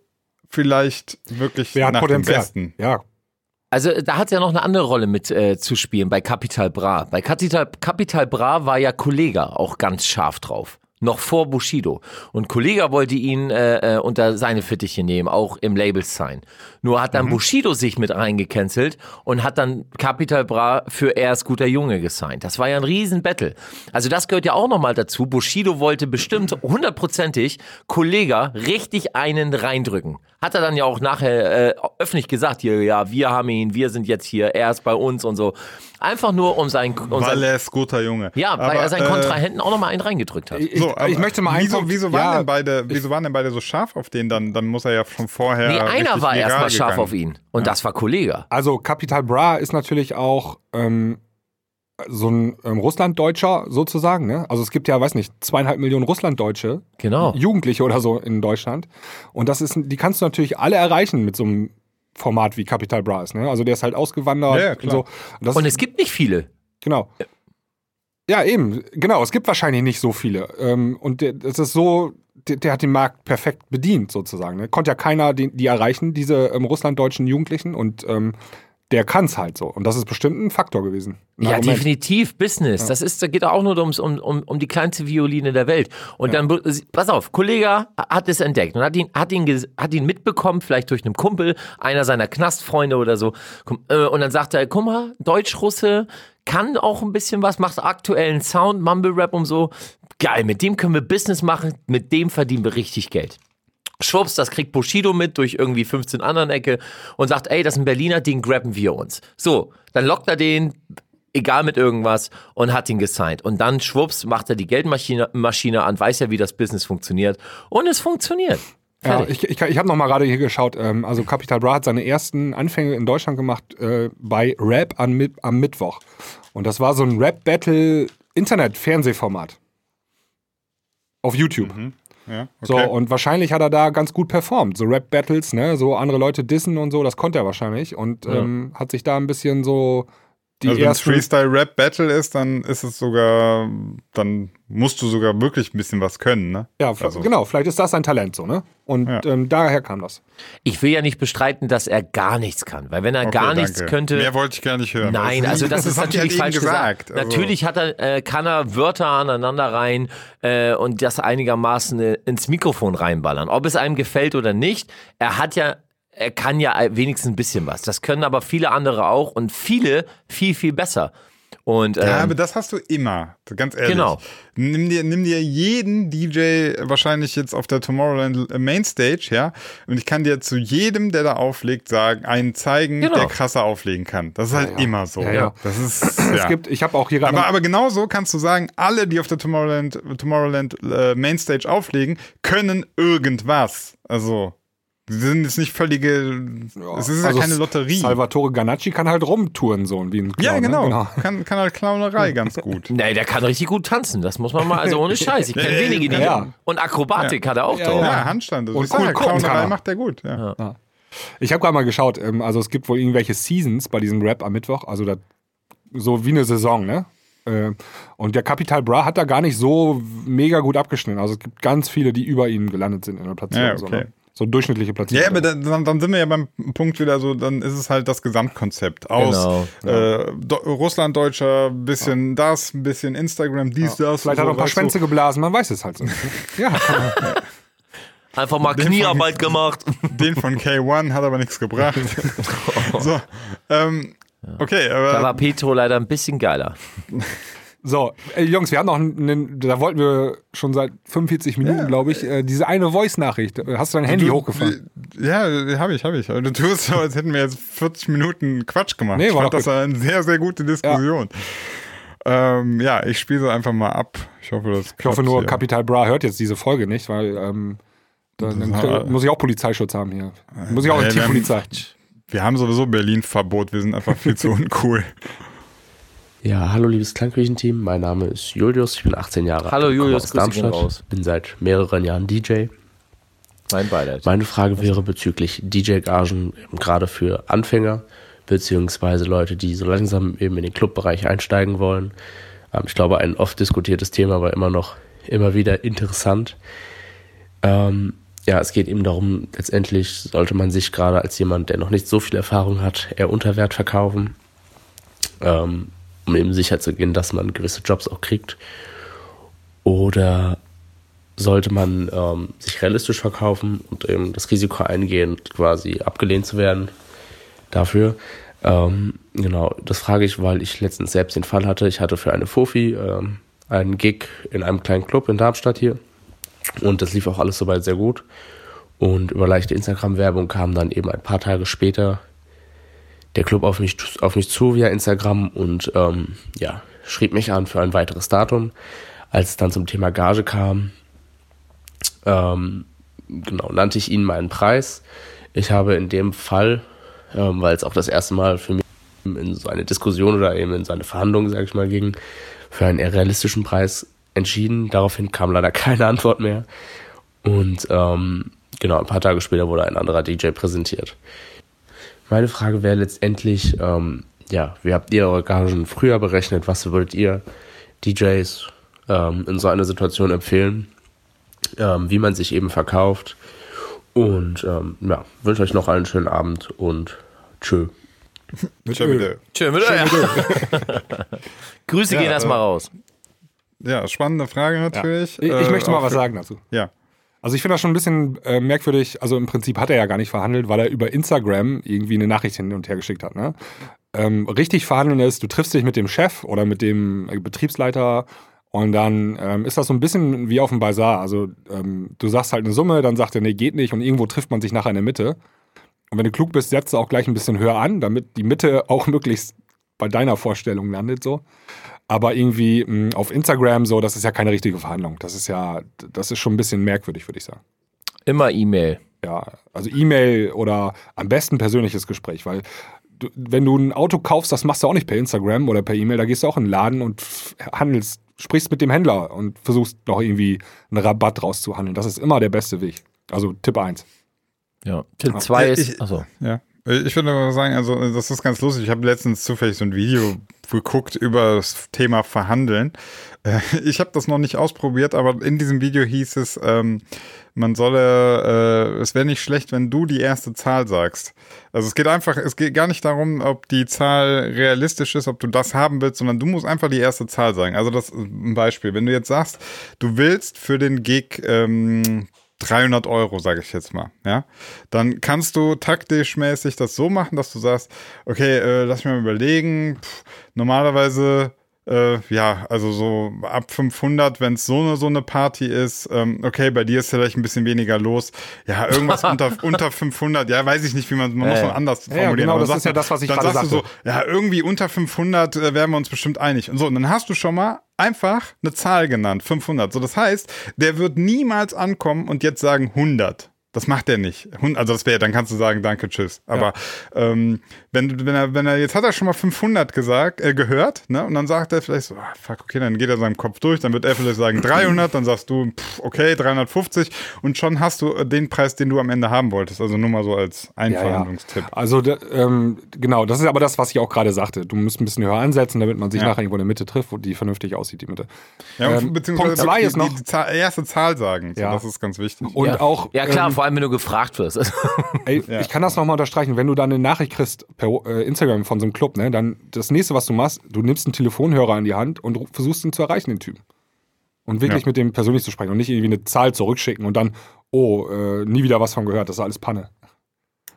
vielleicht wirklich nach Potenzial? dem Besten? Ja, Also da hat ja noch eine andere Rolle mit äh, zu spielen bei Capital Bra. Bei Capital, Capital Bra war ja Kollega auch ganz scharf drauf. Noch vor Bushido. Und Kollega wollte ihn äh, äh, unter seine Fittiche nehmen, auch im Label sein. Nur hat dann Bushido sich mit reingecancelt und hat dann Capital Bra für Er ist guter Junge gesigned. Das war ja ein riesen Battle. Also das gehört ja auch nochmal dazu. Bushido wollte bestimmt hundertprozentig Kollega richtig einen reindrücken. Hat er dann ja auch nachher äh, öffentlich gesagt, hier, ja, wir haben ihn, wir sind jetzt hier, er ist bei uns und so. Einfach nur um sein, um Weil sein er ist guter Junge. ja, weil Aber, er seinen äh, Kontrahenten auch nochmal einen reingedrückt hat. ich, So, ich, aber ich möchte mal einen wieso, Punkt- wieso, waren ja, denn beide, wieso waren denn beide so scharf auf den? Dann, dann muss er ja schon vorher. nee, einer war erstmal scharf gegangen. auf ihn. Und das war Kollega. Also Capital Bra ist natürlich auch ähm, so ein ähm, Russlanddeutscher sozusagen. Ne? Also es gibt ja, weiß nicht, zweieinhalb Millionen Russlanddeutsche, Genau. Jugendliche oder so in Deutschland. Und das ist, die kannst du natürlich alle erreichen mit so einem Format wie Capital Bra ist. Ne? Also der ist halt ausgewandert Ja, ja, und klar. so. Und das Und es gibt nicht viele. Genau. Ja, eben, genau. Es gibt wahrscheinlich nicht so viele. Ähm, und der, das ist so, der, der hat den Markt perfekt bedient, sozusagen. Ne? Konnte ja keiner die, die erreichen, diese ähm, russlanddeutschen Jugendlichen. Und ähm, der kann es halt so. Und das ist bestimmt ein Faktor gewesen. Ein Ja, Argument. definitiv Business. Das ist, da geht auch nur ums, um, um, um die kleinste Violine der Welt. Und dann, pass auf, Kollege hat es entdeckt und hat ihn, hat ihn, hat ihn mitbekommen, vielleicht durch einen Kumpel, einer seiner Knastfreunde oder so. Äh, Und dann sagt er, guck mal, Deutsch-Russe kann auch ein bisschen was, macht aktuellen Sound, Mumble-Rap und so. Geil, mit dem können wir Business machen, mit dem verdienen wir richtig Geld. Schwupps, das kriegt Bushido mit durch irgendwie 15 anderen Ecke und sagt, ey, das ist ein Berliner, den grabben wir uns. So, dann lockt er den, egal mit irgendwas, und hat ihn gesigned. Und dann, schwupps, macht er die Geldmaschine Maschine an, weiß ja, wie das Business funktioniert. Und es funktioniert. Ja, ich, ich, ich habe noch mal gerade hier geschaut. Ähm, also Capital Bra hat seine ersten Anfänge in Deutschland gemacht äh, bei Rap an, am Mittwoch. Und das war so ein Rap-Battle-Internet-Fernsehformat. Auf YouTube. Ja, So, okay. und wahrscheinlich hat er da ganz gut performt. So Rap-Battles, ne, so andere Leute dissen und so, das konnte er wahrscheinlich. Und ähm, hat sich da ein bisschen so die also wenn es. Freestyle-Rap-Battle ist, dann ist es sogar, dann musst du sogar wirklich ein bisschen was können, ne? Ja, Also- genau, vielleicht ist das sein Talent so, ne? Und Ja. ähm, daher kam das. Ich will ja nicht bestreiten, dass er gar nichts kann, weil wenn er Okay, gar nichts danke. könnte. Mehr wollte ich gar nicht hören. Nein, also das, ist hab ich natürlich falsch eben gesagt. Also, Natürlich hat er, äh, kann er Wörter aneinander rein äh, und das einigermaßen äh, ins Mikrofon reinballern. Ob es einem gefällt oder nicht, er hat ja, er kann ja wenigstens ein bisschen was. Das können aber viele andere auch und viele viel, viel besser. Und ähm, Ja, aber das hast du immer, ganz ehrlich. Genau. Nimm dir, nimm dir jeden DJ wahrscheinlich jetzt auf der Tomorrowland Mainstage, ja, und ich kann dir zu jedem, der da auflegt, sagen, einen zeigen, Genau. der krasser auflegen kann. Das ist halt immer so. Ja, ja. Das ist, Es ja. gibt, ich habe auch hier gerade. aber, aber genauso kannst du sagen, alle, die auf der Tomorrowland, Tomorrowland äh, Mainstage auflegen, können irgendwas. Also, sie sind jetzt nicht völlige, es ist ja also keine Lotterie. Salvatore Ganacci kann halt rumtouren, so wie ein Clown, ja, ne? genau. Kann, kann halt Clownerei ganz gut. Nee, der kann richtig gut tanzen, das muss man mal, also ohne Scheiß. Ich kenne Ja, wenige, die. ja. Und Akrobatik hat er auch Ja, drauf. Ja, Handstand. Also Und cool ja, Clownerei er. macht der gut. Ja. Ich habe gerade mal geschaut, ähm, also es gibt wohl irgendwelche Seasons bei diesem Rap am Mittwoch, also das, so wie eine Saison, ne? Äh, Und der Capital Bra hat da gar nicht so mega gut abgeschnitten. Also es gibt ganz viele, die über ihm gelandet sind in der Platzierung. Ja, so, okay. ne? So durchschnittliche Platzierung. Ja, aber dann, dann sind wir ja beim Punkt wieder so, dann ist es halt das Gesamtkonzept aus Genau, äh, Do Russlanddeutscher, bisschen das, ein bisschen Instagram, dies, das. Vielleicht hat er so, ein paar. Schwänze geblasen, man weiß es halt so. nicht, ja. Einfach mal Kniearbeit gemacht. Den von K1 hat aber nichts gebracht. so, ähm, okay, Da aber war Petro leider ein bisschen geiler. So, ey, Jungs, wir haben noch einen, da wollten wir schon seit 45 Minuten, glaube ich, äh, diese eine Voice-Nachricht. Hast du dein Handy du- hochgefahren? Ja, habe ich, habe ich. Du tust so, als hätten wir jetzt 40 Minuten Quatsch gemacht. Nee, ich war fand doch das eine sehr, sehr gute Diskussion. Ähm, ja, ich spiele sie einfach mal ab. Ich hoffe, das Ich hoffe nur, hier. Capital Bra hört jetzt diese Folge nicht, weil ähm, dann, dann krieg- muss ich auch Polizeischutz haben hier. Muss ich auch Nee, in die wir haben- Polizei. Wir haben sowieso Berlin-Verbot, wir sind einfach viel zu uncool. Ja, hallo liebes Klangküchenteam, mein Name ist Julius, ich bin 18 Jahre Hallo alt, komme Julius, aus Darmstadt, raus. bin seit mehreren Jahren DJ. Mein Beileid. Meine Frage wäre bezüglich DJ-Gagen gerade für Anfänger, beziehungsweise Leute, die so langsam eben in den Clubbereich einsteigen wollen. Ähm, ich glaube, ein oft diskutiertes Thema, aber immer noch immer wieder interessant. Ähm, ja, es geht eben darum, letztendlich sollte man sich gerade als jemand, der noch nicht so viel Erfahrung hat, eher unter Wert verkaufen, ähm, um eben sicher zu gehen, dass man gewisse Jobs auch kriegt. Oder sollte man ähm, sich realistisch verkaufen und eben das Risiko eingehen, quasi abgelehnt zu werden dafür. Ähm, genau, das frage ich, weil ich letztens selbst den Fall hatte. Ich hatte für eine Fofi ähm, einen Gig in einem kleinen Club in Darmstadt hier und das lief auch alles soweit sehr gut. Und über leichte Instagram-Werbung kam dann eben ein paar Tage später der Club auf mich, auf mich zu via Instagram und ähm, ja, schrieb mich an für ein weiteres Datum. Als es dann zum Thema Gage kam, ähm, genau, nannte ich ihnen meinen Preis. Ich habe in dem Fall, ähm, weil es auch das erste Mal für mich in so eine Diskussion oder eben in so eine Verhandlung, sage ich mal, ging, für einen eher realistischen Preis entschieden. Daraufhin kam leider keine Antwort mehr. Und ähm, genau, ein paar Tage später wurde ein anderer DJ präsentiert. Meine Frage wäre letztendlich, ähm, ja, wie habt ihr eure Gagen früher berechnet? Was würdet ihr DJs ähm, in so einer Situation empfehlen? Ähm, wie man sich eben verkauft? Und ähm, ja, wünsche euch noch einen schönen Abend und tschö. Tschö, bitte. Schön, wieder. Ja. Grüße Ja, gehen erstmal äh, raus. Ja, spannende Frage natürlich. Ich, ich Äh, möchte mal was sagen dazu. Ja. Also ich finde das schon ein bisschen äh, merkwürdig. Also im Prinzip hat er ja gar nicht verhandelt, weil er über Instagram irgendwie eine Nachricht hin und her geschickt hat. Ne? Ähm, richtig verhandeln ist, du triffst dich mit dem Chef oder mit dem äh, Betriebsleiter und dann ähm, ist das so ein bisschen wie auf dem Bazar. Also ähm, du sagst halt eine Summe, dann sagt er, nee, geht nicht und irgendwo trifft man sich nachher in der Mitte. Und wenn du klug bist, setzt du auch gleich ein bisschen höher an, damit die Mitte auch möglichst bei deiner Vorstellung landet so. Aber irgendwie mh, auf Instagram so, das ist ja keine richtige Verhandlung. Das ist ja, das ist schon ein bisschen merkwürdig, würde ich sagen. Immer E-Mail. Ja, also E-Mail oder am besten persönliches Gespräch, weil du, wenn du ein Auto kaufst, das machst du auch nicht per Instagram oder per E-Mail, da gehst du auch in den Laden und handelst, sprichst mit dem Händler und versuchst noch irgendwie einen Rabatt rauszuhandeln. Das ist immer der beste Weg. Also Tipp 1. Ja. Tipp 2 Ja, ist. ich- Achso. Ja. Ich würde aber sagen, also das ist ganz lustig. Ich habe letztens zufällig so ein Video geguckt über das Thema Verhandeln. Äh, ich habe das noch nicht ausprobiert, aber in diesem Video hieß es, ähm, man solle, äh, es wäre nicht schlecht, wenn du die erste Zahl sagst. Also es geht einfach, es geht gar nicht darum, ob die Zahl realistisch ist, ob du das haben willst, sondern du musst einfach die erste Zahl sagen. Also das ein Beispiel. Wenn du jetzt sagst, du willst für den Gig ähm, 300 Euro, sage ich jetzt mal, ja, dann kannst du taktisch mäßig das so machen, dass du sagst, okay, äh, lass mich mal überlegen, Pff, normalerweise äh, ja, also so ab 500, wenn es so eine, so eine Party ist, ähm, okay, bei dir ist vielleicht ein bisschen weniger los. Ja, irgendwas unter, unter 500, ja, weiß ich nicht, wie man, man muss Ja, noch anders Ja, formulieren. genau, aber das ist ja das, was ich dann gerade sagst du so, sagte. ja, irgendwie unter 500 äh, wären wir uns bestimmt einig. Und so, und dann hast du schon mal einfach eine Zahl genannt, 500. So, das heißt, der wird niemals ankommen und jetzt sagen 100. Das macht er nicht. Also das wäre, dann kannst du sagen, danke, tschüss. Aber ähm, wenn, du- wenn er, wenn er, jetzt hat er schon mal 500 gesagt, äh, gehört, ne? Und dann sagt er vielleicht so, ah, fuck, okay, dann geht er seinem Kopf durch, dann wird er vielleicht sagen 300, dann sagst du, pff, okay, 350 und schon hast du äh, den Preis, den du am Ende haben wolltest. Also nur mal so als Einverhandlungstipp. Also da, ähm, genau, das ist aber das, was ich auch gerade sagte. Du musst ein bisschen höher ansetzen, damit man sich Ja. nachher irgendwo in der Mitte trifft, wo die vernünftig aussieht, die Mitte. Ja, und Ähm, beziehungsweise Punkt zwei die, ist noch- die, die Zahl, erste Zahl sagen. So, Ja. Das ist ganz wichtig. Und ja. auch, Ja, klar, ähm, vor allem, wenn du gefragt wirst. ey, ich kann das nochmal unterstreichen, wenn du dann eine Nachricht kriegst per äh, Instagram von so einem Club, ne, dann das nächste, was du machst, du nimmst einen Telefonhörer in die Hand und versuchst ihn zu erreichen, den Typen. Und wirklich Ja. mit dem persönlich zu sprechen und nicht irgendwie eine Zahl zurückschicken und dann, oh, äh, nie wieder was von gehört, das ist alles Panne.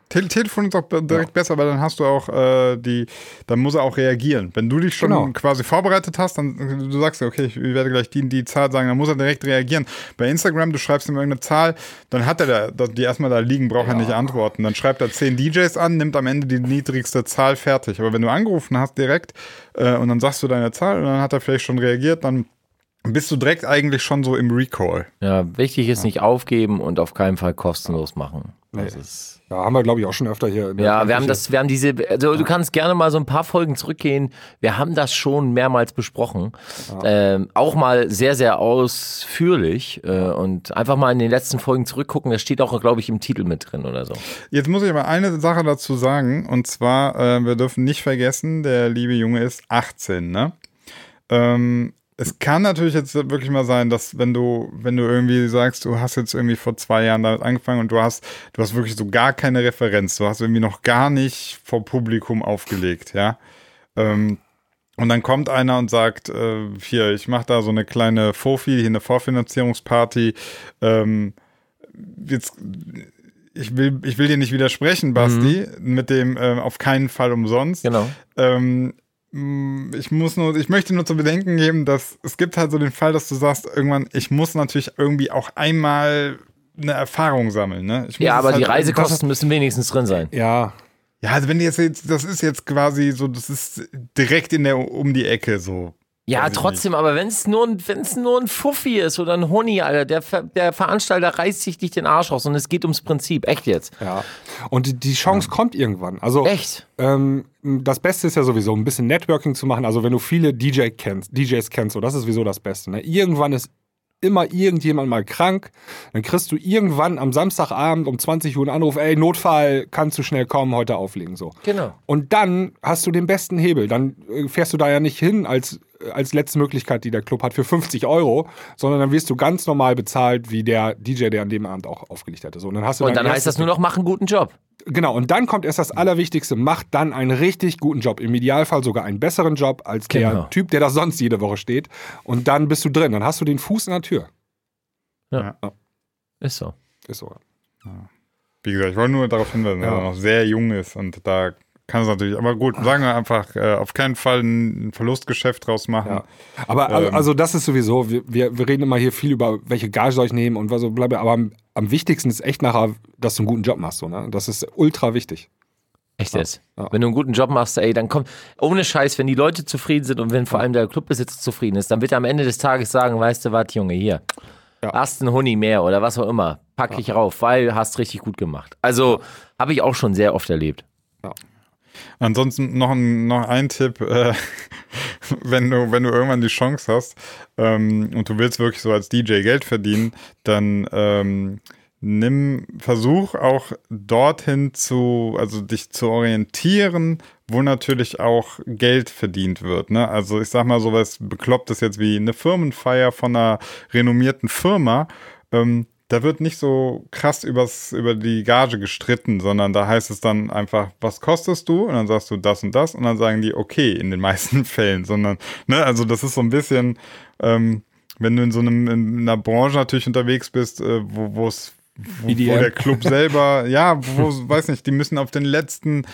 Tele Telefon ist auch direkt besser, weil dann hast du auch äh, die, dann muss er auch reagieren. Wenn du dich schon Genau. quasi vorbereitet hast, dann du sagst, okay, ich werde gleich die, die Zahl sagen, dann muss er direkt reagieren. Bei Instagram, du schreibst ihm irgendeine Zahl, dann hat er da, die erstmal da liegen, braucht er nicht antworten. Dann schreibt er zehn DJs an, nimmt am Ende die niedrigste Zahl fertig. Aber wenn du angerufen hast direkt äh, und dann sagst du deine Zahl und dann hat er vielleicht schon reagiert, dann bist du direkt eigentlich schon so im Recall. ja, wichtig ist nicht aufgeben und auf keinen Fall kostenlos machen. Das ist Ja, haben wir, glaube ich, auch schon öfter hier. Ja, wir haben das, wir haben diese, also du kannst gerne mal so ein paar Folgen zurückgehen. Wir haben das schon mehrmals besprochen. Ähm, auch mal sehr, sehr ausführlich. Äh, und einfach mal in den letzten Folgen zurückgucken. Das steht auch, glaube ich, im Titel mit drin oder so. Jetzt muss ich aber eine Sache dazu sagen, und zwar, äh, wir dürfen nicht vergessen, der liebe Junge ist 18, ne? Ähm, es kann natürlich jetzt wirklich mal sein, dass wenn du, wenn du irgendwie sagst, du hast jetzt irgendwie vor zwei Jahren damit angefangen und du hast, du hast wirklich so gar keine Referenz, du hast irgendwie noch gar nicht vor Publikum aufgelegt, ja. Ähm, und dann kommt einer und sagt, äh, hier, ich mache da so eine kleine Fofi, hier eine Vorfinanzierungsparty. Ähm, jetzt, ich will, ich will dir nicht widersprechen, Basti, mit dem äh, auf keinen Fall umsonst. Genau. Ähm, ich muss nur, ich möchte nur zu bedenken geben, dass es gibt halt so den Fall, dass du sagst, irgendwann, ich muss natürlich irgendwie auch einmal eine Erfahrung sammeln, ne? Ja, aber die halt- Reisekosten müssen wenigstens drin sein. Ja, Ja, also wenn du jetzt, das ist jetzt quasi so, das ist direkt in der, um die Ecke so. Ja, trotzdem, aber wenn es nur, ein- wenn's nur ein Fuffi ist oder ein Honig, Alter, der, Ver- der Veranstalter reißt sich nicht den Arsch raus und es geht ums Prinzip. Echt jetzt. ja. Und die, die Chance kommt irgendwann. Also, Echt? Ähm, das Beste ist ja sowieso, ein bisschen Networking zu machen. Also, wenn du viele DJ kennst, DJs kennst, so, das ist sowieso das Beste. Ne? Irgendwann ist immer irgendjemand mal krank. Dann kriegst du irgendwann am Samstagabend um 20 Uhr einen Anruf, ey, Notfall, kannst du schnell kommen, heute auflegen. So. Genau. Und dann hast du den besten Hebel. Dann äh, fährst du da ja nicht hin als, als letzte Möglichkeit, die der Club hat, für 50 Euro, sondern dann wirst du ganz normal bezahlt, wie der DJ, der an dem Abend auch aufgelegt hätte. So, und dann, hast du Und dann heißt das nur noch, mach einen guten Job. Genau, und dann kommt erst das Allerwichtigste, mach dann einen richtig guten Job. Im Idealfall sogar einen besseren Job als der Genau. Typ, der da sonst jede Woche steht. Und dann bist du drin. Dann hast du den Fuß in der Tür. Ist so. Ist so. Wie gesagt, ich wollte nur darauf hinweisen, dass Ja. er noch sehr jung ist und da kann es natürlich, aber gut, sagen wir einfach, äh, auf keinen Fall ein Verlustgeschäft draus machen. Ja. Aber also, Ähm. also das ist sowieso, wir, wir, wir reden immer hier viel über, welche Gage soll ich nehmen und was so bleibe. Aber am, wichtigsten ist echt nachher, dass du einen guten Job machst. So, ne? Das ist ultra wichtig. Echt jetzt. Ja. Wenn du einen guten Job machst, ey, dann kommt, ohne Scheiß, wenn die Leute zufrieden sind und wenn vor allem der Clubbesitzer zufrieden ist, dann wird er am Ende des Tages sagen, weißt du was, Junge, hier, Ja. hast einen Huni mehr oder was auch immer, pack ich rauf, weil hast richtig gut gemacht. Also, habe ich auch schon sehr oft erlebt. Ansonsten noch ein, noch ein Tipp, äh, wenn du, wenn du irgendwann die Chance hast ähm, und du willst wirklich so als DJ Geld verdienen, dann ähm, nimm, versuch auch dorthin zu, also dich zu orientieren, wo natürlich auch Geld verdient wird. Ne? Also ich sag mal sowas Beklopptes jetzt wie eine Firmenfeier von einer renommierten Firma. Ähm, da wird nicht so krass übers, über die Gage gestritten, sondern da heißt es dann einfach, was kostest du? Und dann sagst du das und das und dann sagen die, okay, in den meisten Fällen, sondern, ne, also das ist so ein bisschen, ähm, wenn du in so einem, in einer Branche natürlich unterwegs bist, äh, wo es wo, wo EDM. der Club selber, ja, wo, weiß nicht, die müssen auf den letzten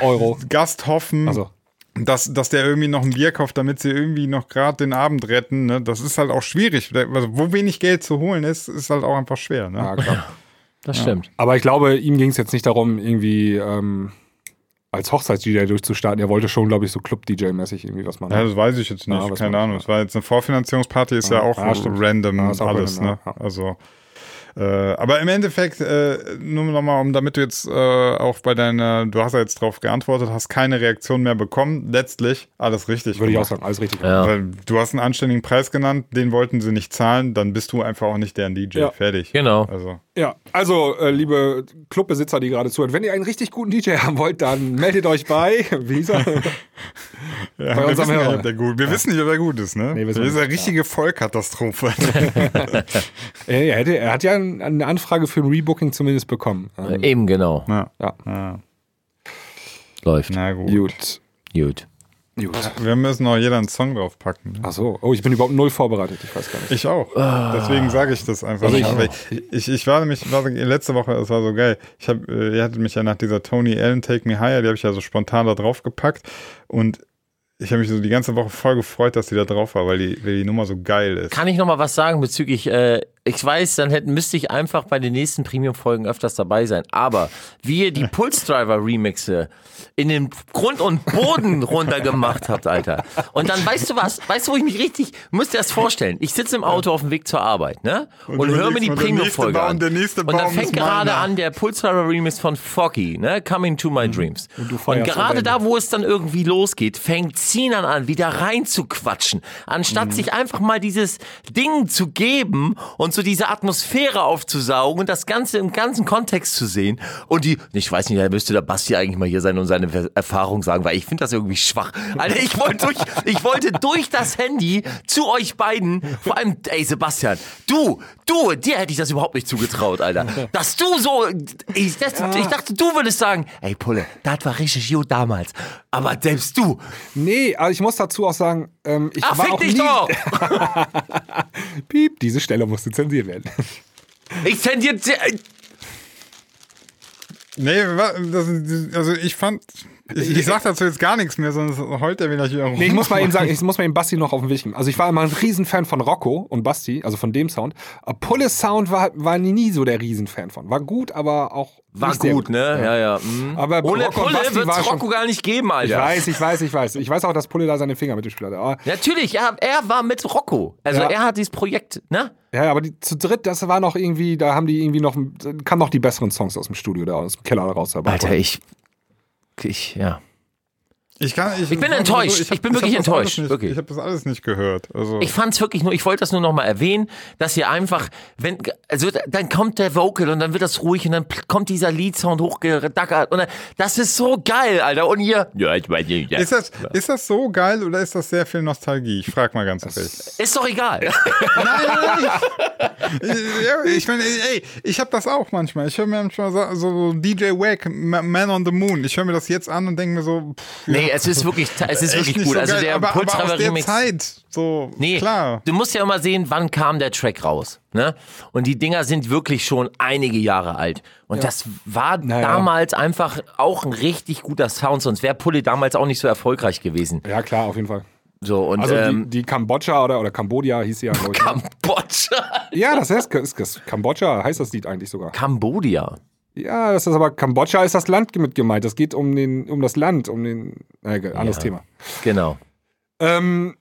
Euro. Gast hoffen, Also, dass, dass der irgendwie noch ein Bier kauft, damit sie irgendwie noch gerade den Abend retten. Ne? Das ist halt auch schwierig. Also, wo wenig Geld zu holen ist, ist halt auch einfach schwer. Ne? ja, klar. Das stimmt. Aber ich glaube, ihm ging es jetzt nicht darum, irgendwie ähm, als Hochzeits-DJ durchzustarten. Er wollte schon, glaube ich, so Club-DJ-mäßig irgendwie was machen. Ja, das weiß ich jetzt nicht. Ja, Keine Ahnung. Es war jetzt eine Vorfinanzierungsparty, ist ja, Ja, auch ja, stimmt. random Ja, ist auch alles. random, ne? ja, ja. Also. Äh, aber im Endeffekt, äh, nur nochmal, um damit du jetzt äh, auch bei deiner, du hast ja jetzt drauf geantwortet, hast keine Reaktion mehr bekommen. Letztlich alles richtig. Würde ich auch gemacht. sagen, alles richtig. Ja. Weil du hast einen anständigen Preis genannt, den wollten sie nicht zahlen, dann bist du einfach auch nicht deren DJ. Ja. Fertig. Genau. Also. Ja, also, äh, liebe Clubbesitzer, die gerade zuhören, wenn ihr einen richtig guten DJ haben wollt, dann meldet euch bei, er? Ja, Bei wir unserem wissen nicht, Hörer. ob der gut, wir wissen nicht, ob er gut ist, ne? Nee, das wir ist eine richtige Vollkatastrophe. er, er, hätte, er hat ja ein- eine Anfrage für ein Rebooking zumindest bekommen. Ähm, Eben genau. ja. ja. Läuft. Na gut. gut. Gut. Gut. Wir müssen auch jeder einen Song draufpacken. Ne? Ach so, oh, ich bin überhaupt null vorbereitet, ich weiß gar nicht. Ich auch. Deswegen sage ich das einfach. Also ich ich, ich, war nämlich, war letzte Woche, das war so geil. Ich hab, äh, ihr hattet mich ja nach dieser Tony Allen Take Me Higher, die habe ich ja so spontan da drauf gepackt. Und ich habe mich so die ganze Woche voll gefreut, dass die da drauf war, weil die, weil die Nummer so geil ist. Kann ich noch mal was sagen bezüglich, äh, ich weiß, dann hätten, müsste ich einfach bei den nächsten Premium-Folgen öfters dabei sein. Aber wie ihr die Pulse Driver Remixe in den Grund und Boden runtergemacht habt, Alter. Und dann weißt du was, weißt du, wo ich mich richtig, müsst ihr das vorstellen. Ich sitze im Auto auf dem Weg zur Arbeit, ne? Und, Und höre mir die Premium-Folge an. und dann fängt gerade meiner. an der Pulse Driver Remix von Foggy, ne? Coming to my dreams. Und du Und gerade da, wo es dann irgendwie losgeht, fängt Sinan an, wieder reinzuquatschen. Anstatt sich einfach mal dieses Ding zu geben und so diese Atmosphäre aufzusaugen und das Ganze im ganzen Kontext zu sehen. Und die, ich weiß nicht, da müsste der Basti eigentlich mal hier sein und seine Erfahrung sagen, weil ich finde das irgendwie schwach. Alter, ich wollte durch, ich wollte durch das Handy zu euch beiden, vor allem, ey Sebastian, du, du, dir hätte ich das überhaupt nicht zugetraut, Alter. Dass du so, ich, das, ich dachte, du würdest sagen, ey Pulle, das war richtig gut damals. Aber selbst du, Nee, aber ich muss dazu auch sagen, ähm, ich ach, war fick auch dich nie... doch! Piep, diese Stelle musste zensiert werden. Ich zendiert, Nee, also ich fand, ich, ich sag dazu jetzt gar nichts mehr, sonst heult er wieder hier rum. Nee, ich muss mal eben sagen, ich muss mal eben Basti noch auf den Weg geben. Also ich war immer ein Riesenfan von Rocco und Basti, also von dem Sound. Aber Pulles Sound war, war nie so der Riesenfan von. War gut, aber auch war nicht sehr gut, ne? Ja, ja. mhm. Aber Ohne Rocco und Pulle Basti wird war es schon- Rocco gar nicht geben, Alter. Ich weiß, ich weiß, ich weiß. Ich weiß auch, dass Pulle da seine Finger mitgespielt hat. Aber, Natürlich, er, er war mit Rocco. Also Ja. er hat dieses Projekt, ne? ja, aber die, zu dritt, das war noch irgendwie, da haben die irgendwie noch, kamen noch die besseren Songs aus dem Studio da, aus dem Keller raus. dabei. Alter, ich. Ich, ja. Ich, kann, ich, Ich bin enttäuscht. Ich bin wirklich hab das enttäuscht. Nicht, Wirklich. Ich habe das alles nicht gehört. Also, Ich fand's wirklich nur, ich wollte das nur noch mal erwähnen, dass ihr einfach, wenn, also dann kommt der Vocal und dann wird das ruhig und dann kommt dieser Lead-Sound hochgedackert und dann, das ist so geil, Alter. Und ihr, ja, ich weiß nicht, ja. ist, das, ist das so geil oder ist das sehr viel Nostalgie? Ich frag mal ganz ehrlich. ist doch egal. ja, ich meine, ey, ich habe das auch manchmal. Ich höre mir manchmal so, so DJ Wack, Ma- Man on the Moon. Ich höre mir das jetzt an und denke mir so, pff, Nee, es ist wirklich, es ist echt wirklich gut. so also der aber, aber aus Pulsreiber der Remix. Zeit, so Nee, klar. du musst ja immer sehen, wann kam der Track raus. Ne? Und die Dinger sind wirklich schon einige Jahre alt. Und das war Naja. damals einfach auch ein richtig guter Sound, sonst wäre Pulle damals auch nicht so erfolgreich gewesen. Ja, klar, auf jeden Fall. So, und Also ähm, die, die Kambodscha oder, oder Kambodia hieß sie ja, glaube ich. ne? Kambodscha. Ja, das heißt, ist, ist, Kambodscha heißt das Lied eigentlich sogar. Kambodia. Ja, das ist aber Kambodscha ist das Land mit gemeint. Das geht um den, um das Land, um den. Egal, anderes Ja. Thema. Genau. Ähm,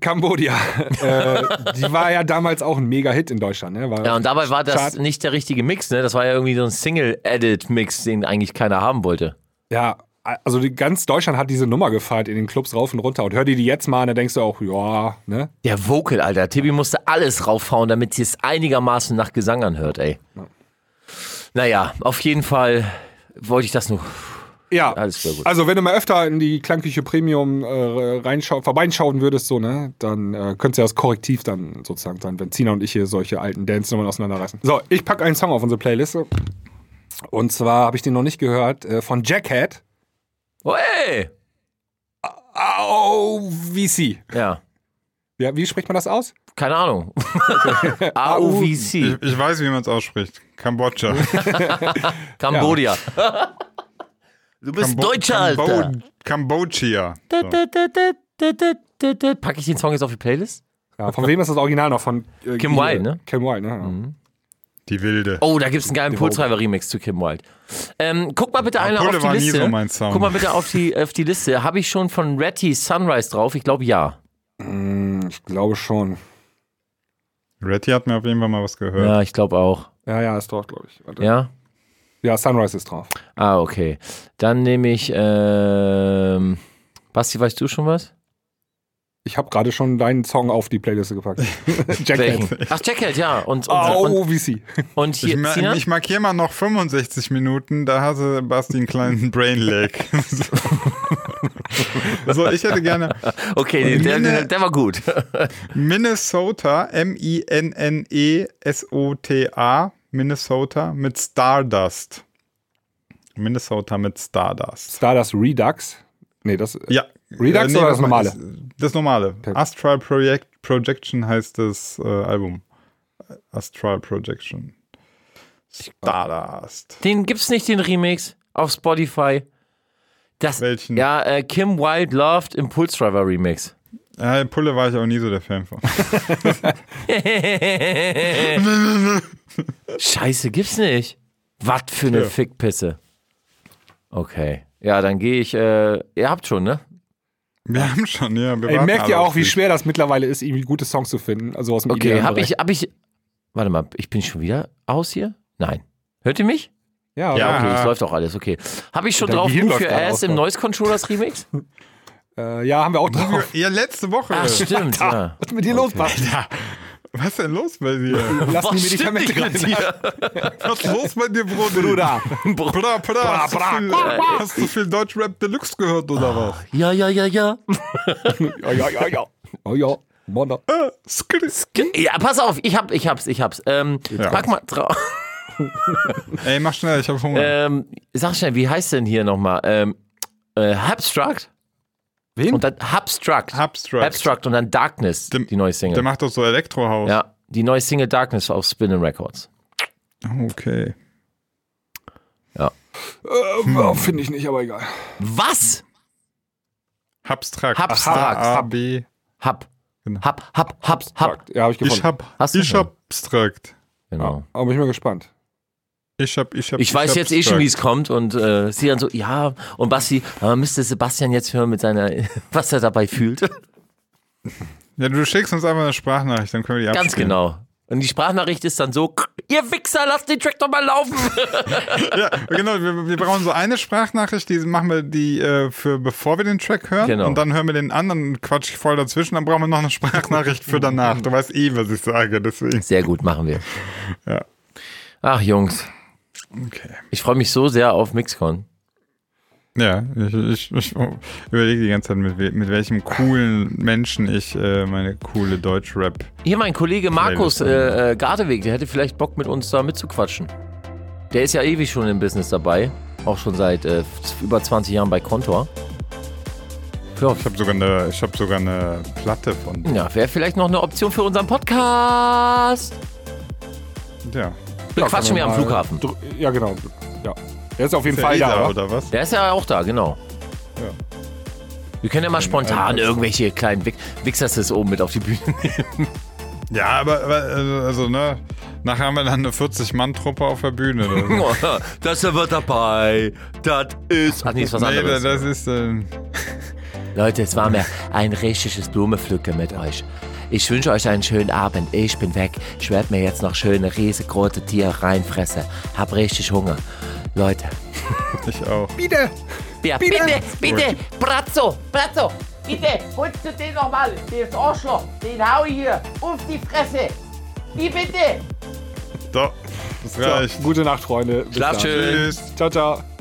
Kambodia. äh, die war ja damals auch ein Mega-Hit in Deutschland. Ne? War Ja, und dabei war das Chart- nicht der richtige Mix, ne? Das war ja irgendwie so ein Single-Edit-Mix, den eigentlich keiner haben wollte. Ja, also ganz Deutschland hat diese Nummer gefeiert in den Clubs rauf und runter. Und hör dir die jetzt mal an, dann denkst du auch, ja, ne? Der Vocal, Alter. Tibi musste alles raufhauen, damit es einigermaßen nach Gesang anhört, ey. Naja, auf jeden Fall wollte ich das nur. Ja, Alles klar, gut. also wenn du mal öfter in die Klangküche Premium äh, reinschau vorbeischauen würdest, so, ne, dann äh, könnte ja das Korrektiv dann sozusagen sein, wenn Zina und ich hier solche alten Dance-Nummern auseinanderreißen. So, ich packe einen Song auf unsere Playliste. Und zwar habe ich den noch nicht gehört, äh, von Jackhead. Oh, ey! AOVC. Ja, Ja, wie spricht man das aus? keine Ahnung. AUVC. Ich, ich weiß, wie man es ausspricht. Kambodscha. Cambodia. Du bist Kambo- Deutscher, Alter. Kambo- Kambodscha. So. Packe ich den Song jetzt auf die Playlist? Ja, von wem ist das Original noch? Von äh, Kim Wilde, ne? Kim Wilde, ne? Ja. Die Wilde. Oh, da gibt's einen geilen Pulsreiber-Remix zu Kim Wilde. Ähm, guck mal bitte einer auf die war nie Liste. so mein Sound. Guck mal bitte auf die, auf die Liste. Habe ich schon von Ratty Sunrise drauf? Ich glaube ja. Hm, Ich glaube schon. Retty hat mir auf jeden Fall mal was gehört. Ja, ich glaube auch. Ja, ja, ist drauf, glaube ich. Warte. Ja? Ja, Sunrise ist drauf. Ah, okay. Dann nehme ich, ähm, Basti, weißt du schon was? Ich habe gerade schon deinen Song auf die Playliste gepackt. Jackhead. Ach, Jackhead, ja. Und, und, und, AOVC. und Ich, hier, ma Sina? ich markiere mal noch 65 Minuten, da hatte Basti einen kleinen Brain Lag. so. so, ich hätte gerne Okay, der, der, der war gut. Minnesota, M-I-N-N-E-S-O-T-A, Minnesota mit Stardust. Minnesota mit Stardust. Stardust Redux. Nee, das. Ja. Redux oder das normale? Das, das normale. Astral Project Projection heißt das äh, Album. Astral Projection. Stardust. Den gibt's nicht, den Remix auf Spotify. Das, Welchen? Ja, äh, Kim Wilde Loved Impulse Driver Remix. Ja, Pulle war ich auch nie so der Fan von. Scheiße, gibt's nicht. Was für eine Ja. Fickpisse. Okay. Ja, dann gehe ich, äh, ihr habt schon, ne? Wir haben schon, ja. Wir Ey, merkt ihr alle auch, wie schwer das mittlerweile ist, irgendwie gute Songs zu finden? Also aus dem Okay, ideellen hab Bereich. ich, hab ich, warte mal, ich bin schon wieder aus hier? Nein. Hört ihr mich? Ja, Ja. Okay, es läuft auch alles, okay. Habe ich schon Dein drauf Gehirn Move läuft Your Ass im ja. Noise Controllers Remix? Äh, ja, haben wir auch drauf. Ja, letzte Woche. Ach, stimmt, ja. Was ist mit dir los, Basti? Was ist denn los bei dir? Lass die Was stimmt Medikamente rein. dir? Was ist los bei dir, Bruder? Bruder. Bruder, Bruder, hast, du viel, hast du viel Deutschrap Deluxe gehört oder was? Ja, ja, ja, ja. Ja, ja, ja, ja. Oh ja, Monder. Ja, pass auf, ich hab, ich hab's, ich hab's. Ähm, Ja. pack mal drauf. Ey, mach schnell, ich hab Hunger. Ähm, sag schnell, wie heißt denn hier nochmal? Ähm, äh, Abstract? Wen? Und dann Abstract. Abstract. Abstract und dann Darkness, Dem- die neue Single. Der macht doch so Elektrohaus. ja, die neue Single Darkness auf Spinning Records. Okay. Äh, oh, Finde ich nicht, aber egal. Was? A, B. Hab. Genau. Hab, hab, hab, hab. Ja, habe ich gefunden. Ich hab, Hast du ich hab abstrakt. Genau. aber bin ich mal gespannt. Ich hab, ich hab. Ich weiß hab jetzt eh schon, wie es kommt und äh, sie dann so, ja, und Basti, aber müsste Sebastian jetzt hören mit seiner, was er dabei fühlt. Ja, du schickst uns einfach eine Sprachnachricht, dann können wir die Ganz abspielen. genau. Und die Sprachnachricht ist dann so, ihr Wichser, lasst den Track doch mal laufen. Ja, genau. Wir, wir brauchen so eine Sprachnachricht, die machen wir die äh, für bevor wir den Track hören. Genau. Und dann hören wir den anderen Quatsch voll dazwischen. Dann brauchen wir noch eine Sprachnachricht für danach. Du weißt eh, was ich sage, deswegen. Sehr gut, machen wir. Ja. Ach, Jungs, Okay. ich freue mich so sehr auf Mixcon. Ja, ich, ich, ich überlege die ganze Zeit, mit, mit welchem coolen Menschen ich äh, meine coole Deutsch-Rap. Hier mein Kollege Markus äh, äh, Gardeweg, der hätte vielleicht Bock mit uns da mitzuquatschen. Der ist ja ewig schon im Business dabei. Auch schon seit äh, über 20 Jahren bei Kontor. Ja, Ich habe sogar eine, ich habe sogar eine Platte von. ja wäre vielleicht noch eine Option für unseren Podcast. Ja. Quatschen wir am Flughafen. Ja, genau. Ja. Er ist auf jeden Ist Fall da, oder? was? Der ist ja auch da, genau. Ja. Wir können ja mal spontan also- irgendwelche kleinen Wich Wichsers oben mit auf die Bühne nehmen. Ja, aber, aber also, also, ne, nachher haben wir dann eine 40-Mann-Truppe auf der Bühne. So. das wird dabei. Das ist. Ach nee, ist was nee, anderes. das ist. Ähm, Leute, es war mir ein richtiges Blumenpflücken mit euch. Ich wünsche euch einen schönen Abend. Ich bin weg. Ich werde mir jetzt noch schöne riesengroße Tiere reinfressen. Hab richtig Hunger. Leute, ich auch. Bitte. Ja, Bitte. bitte, bitte, Brazzo, Brazzo, bitte, holst du den nochmal, das Arschloch, den hau ich hier auf die Fresse. Wie bitte? So, das So, reicht. gute Nacht, Freunde. Bis Schlaf dann. schön. Tschüss. Ciao, ciao.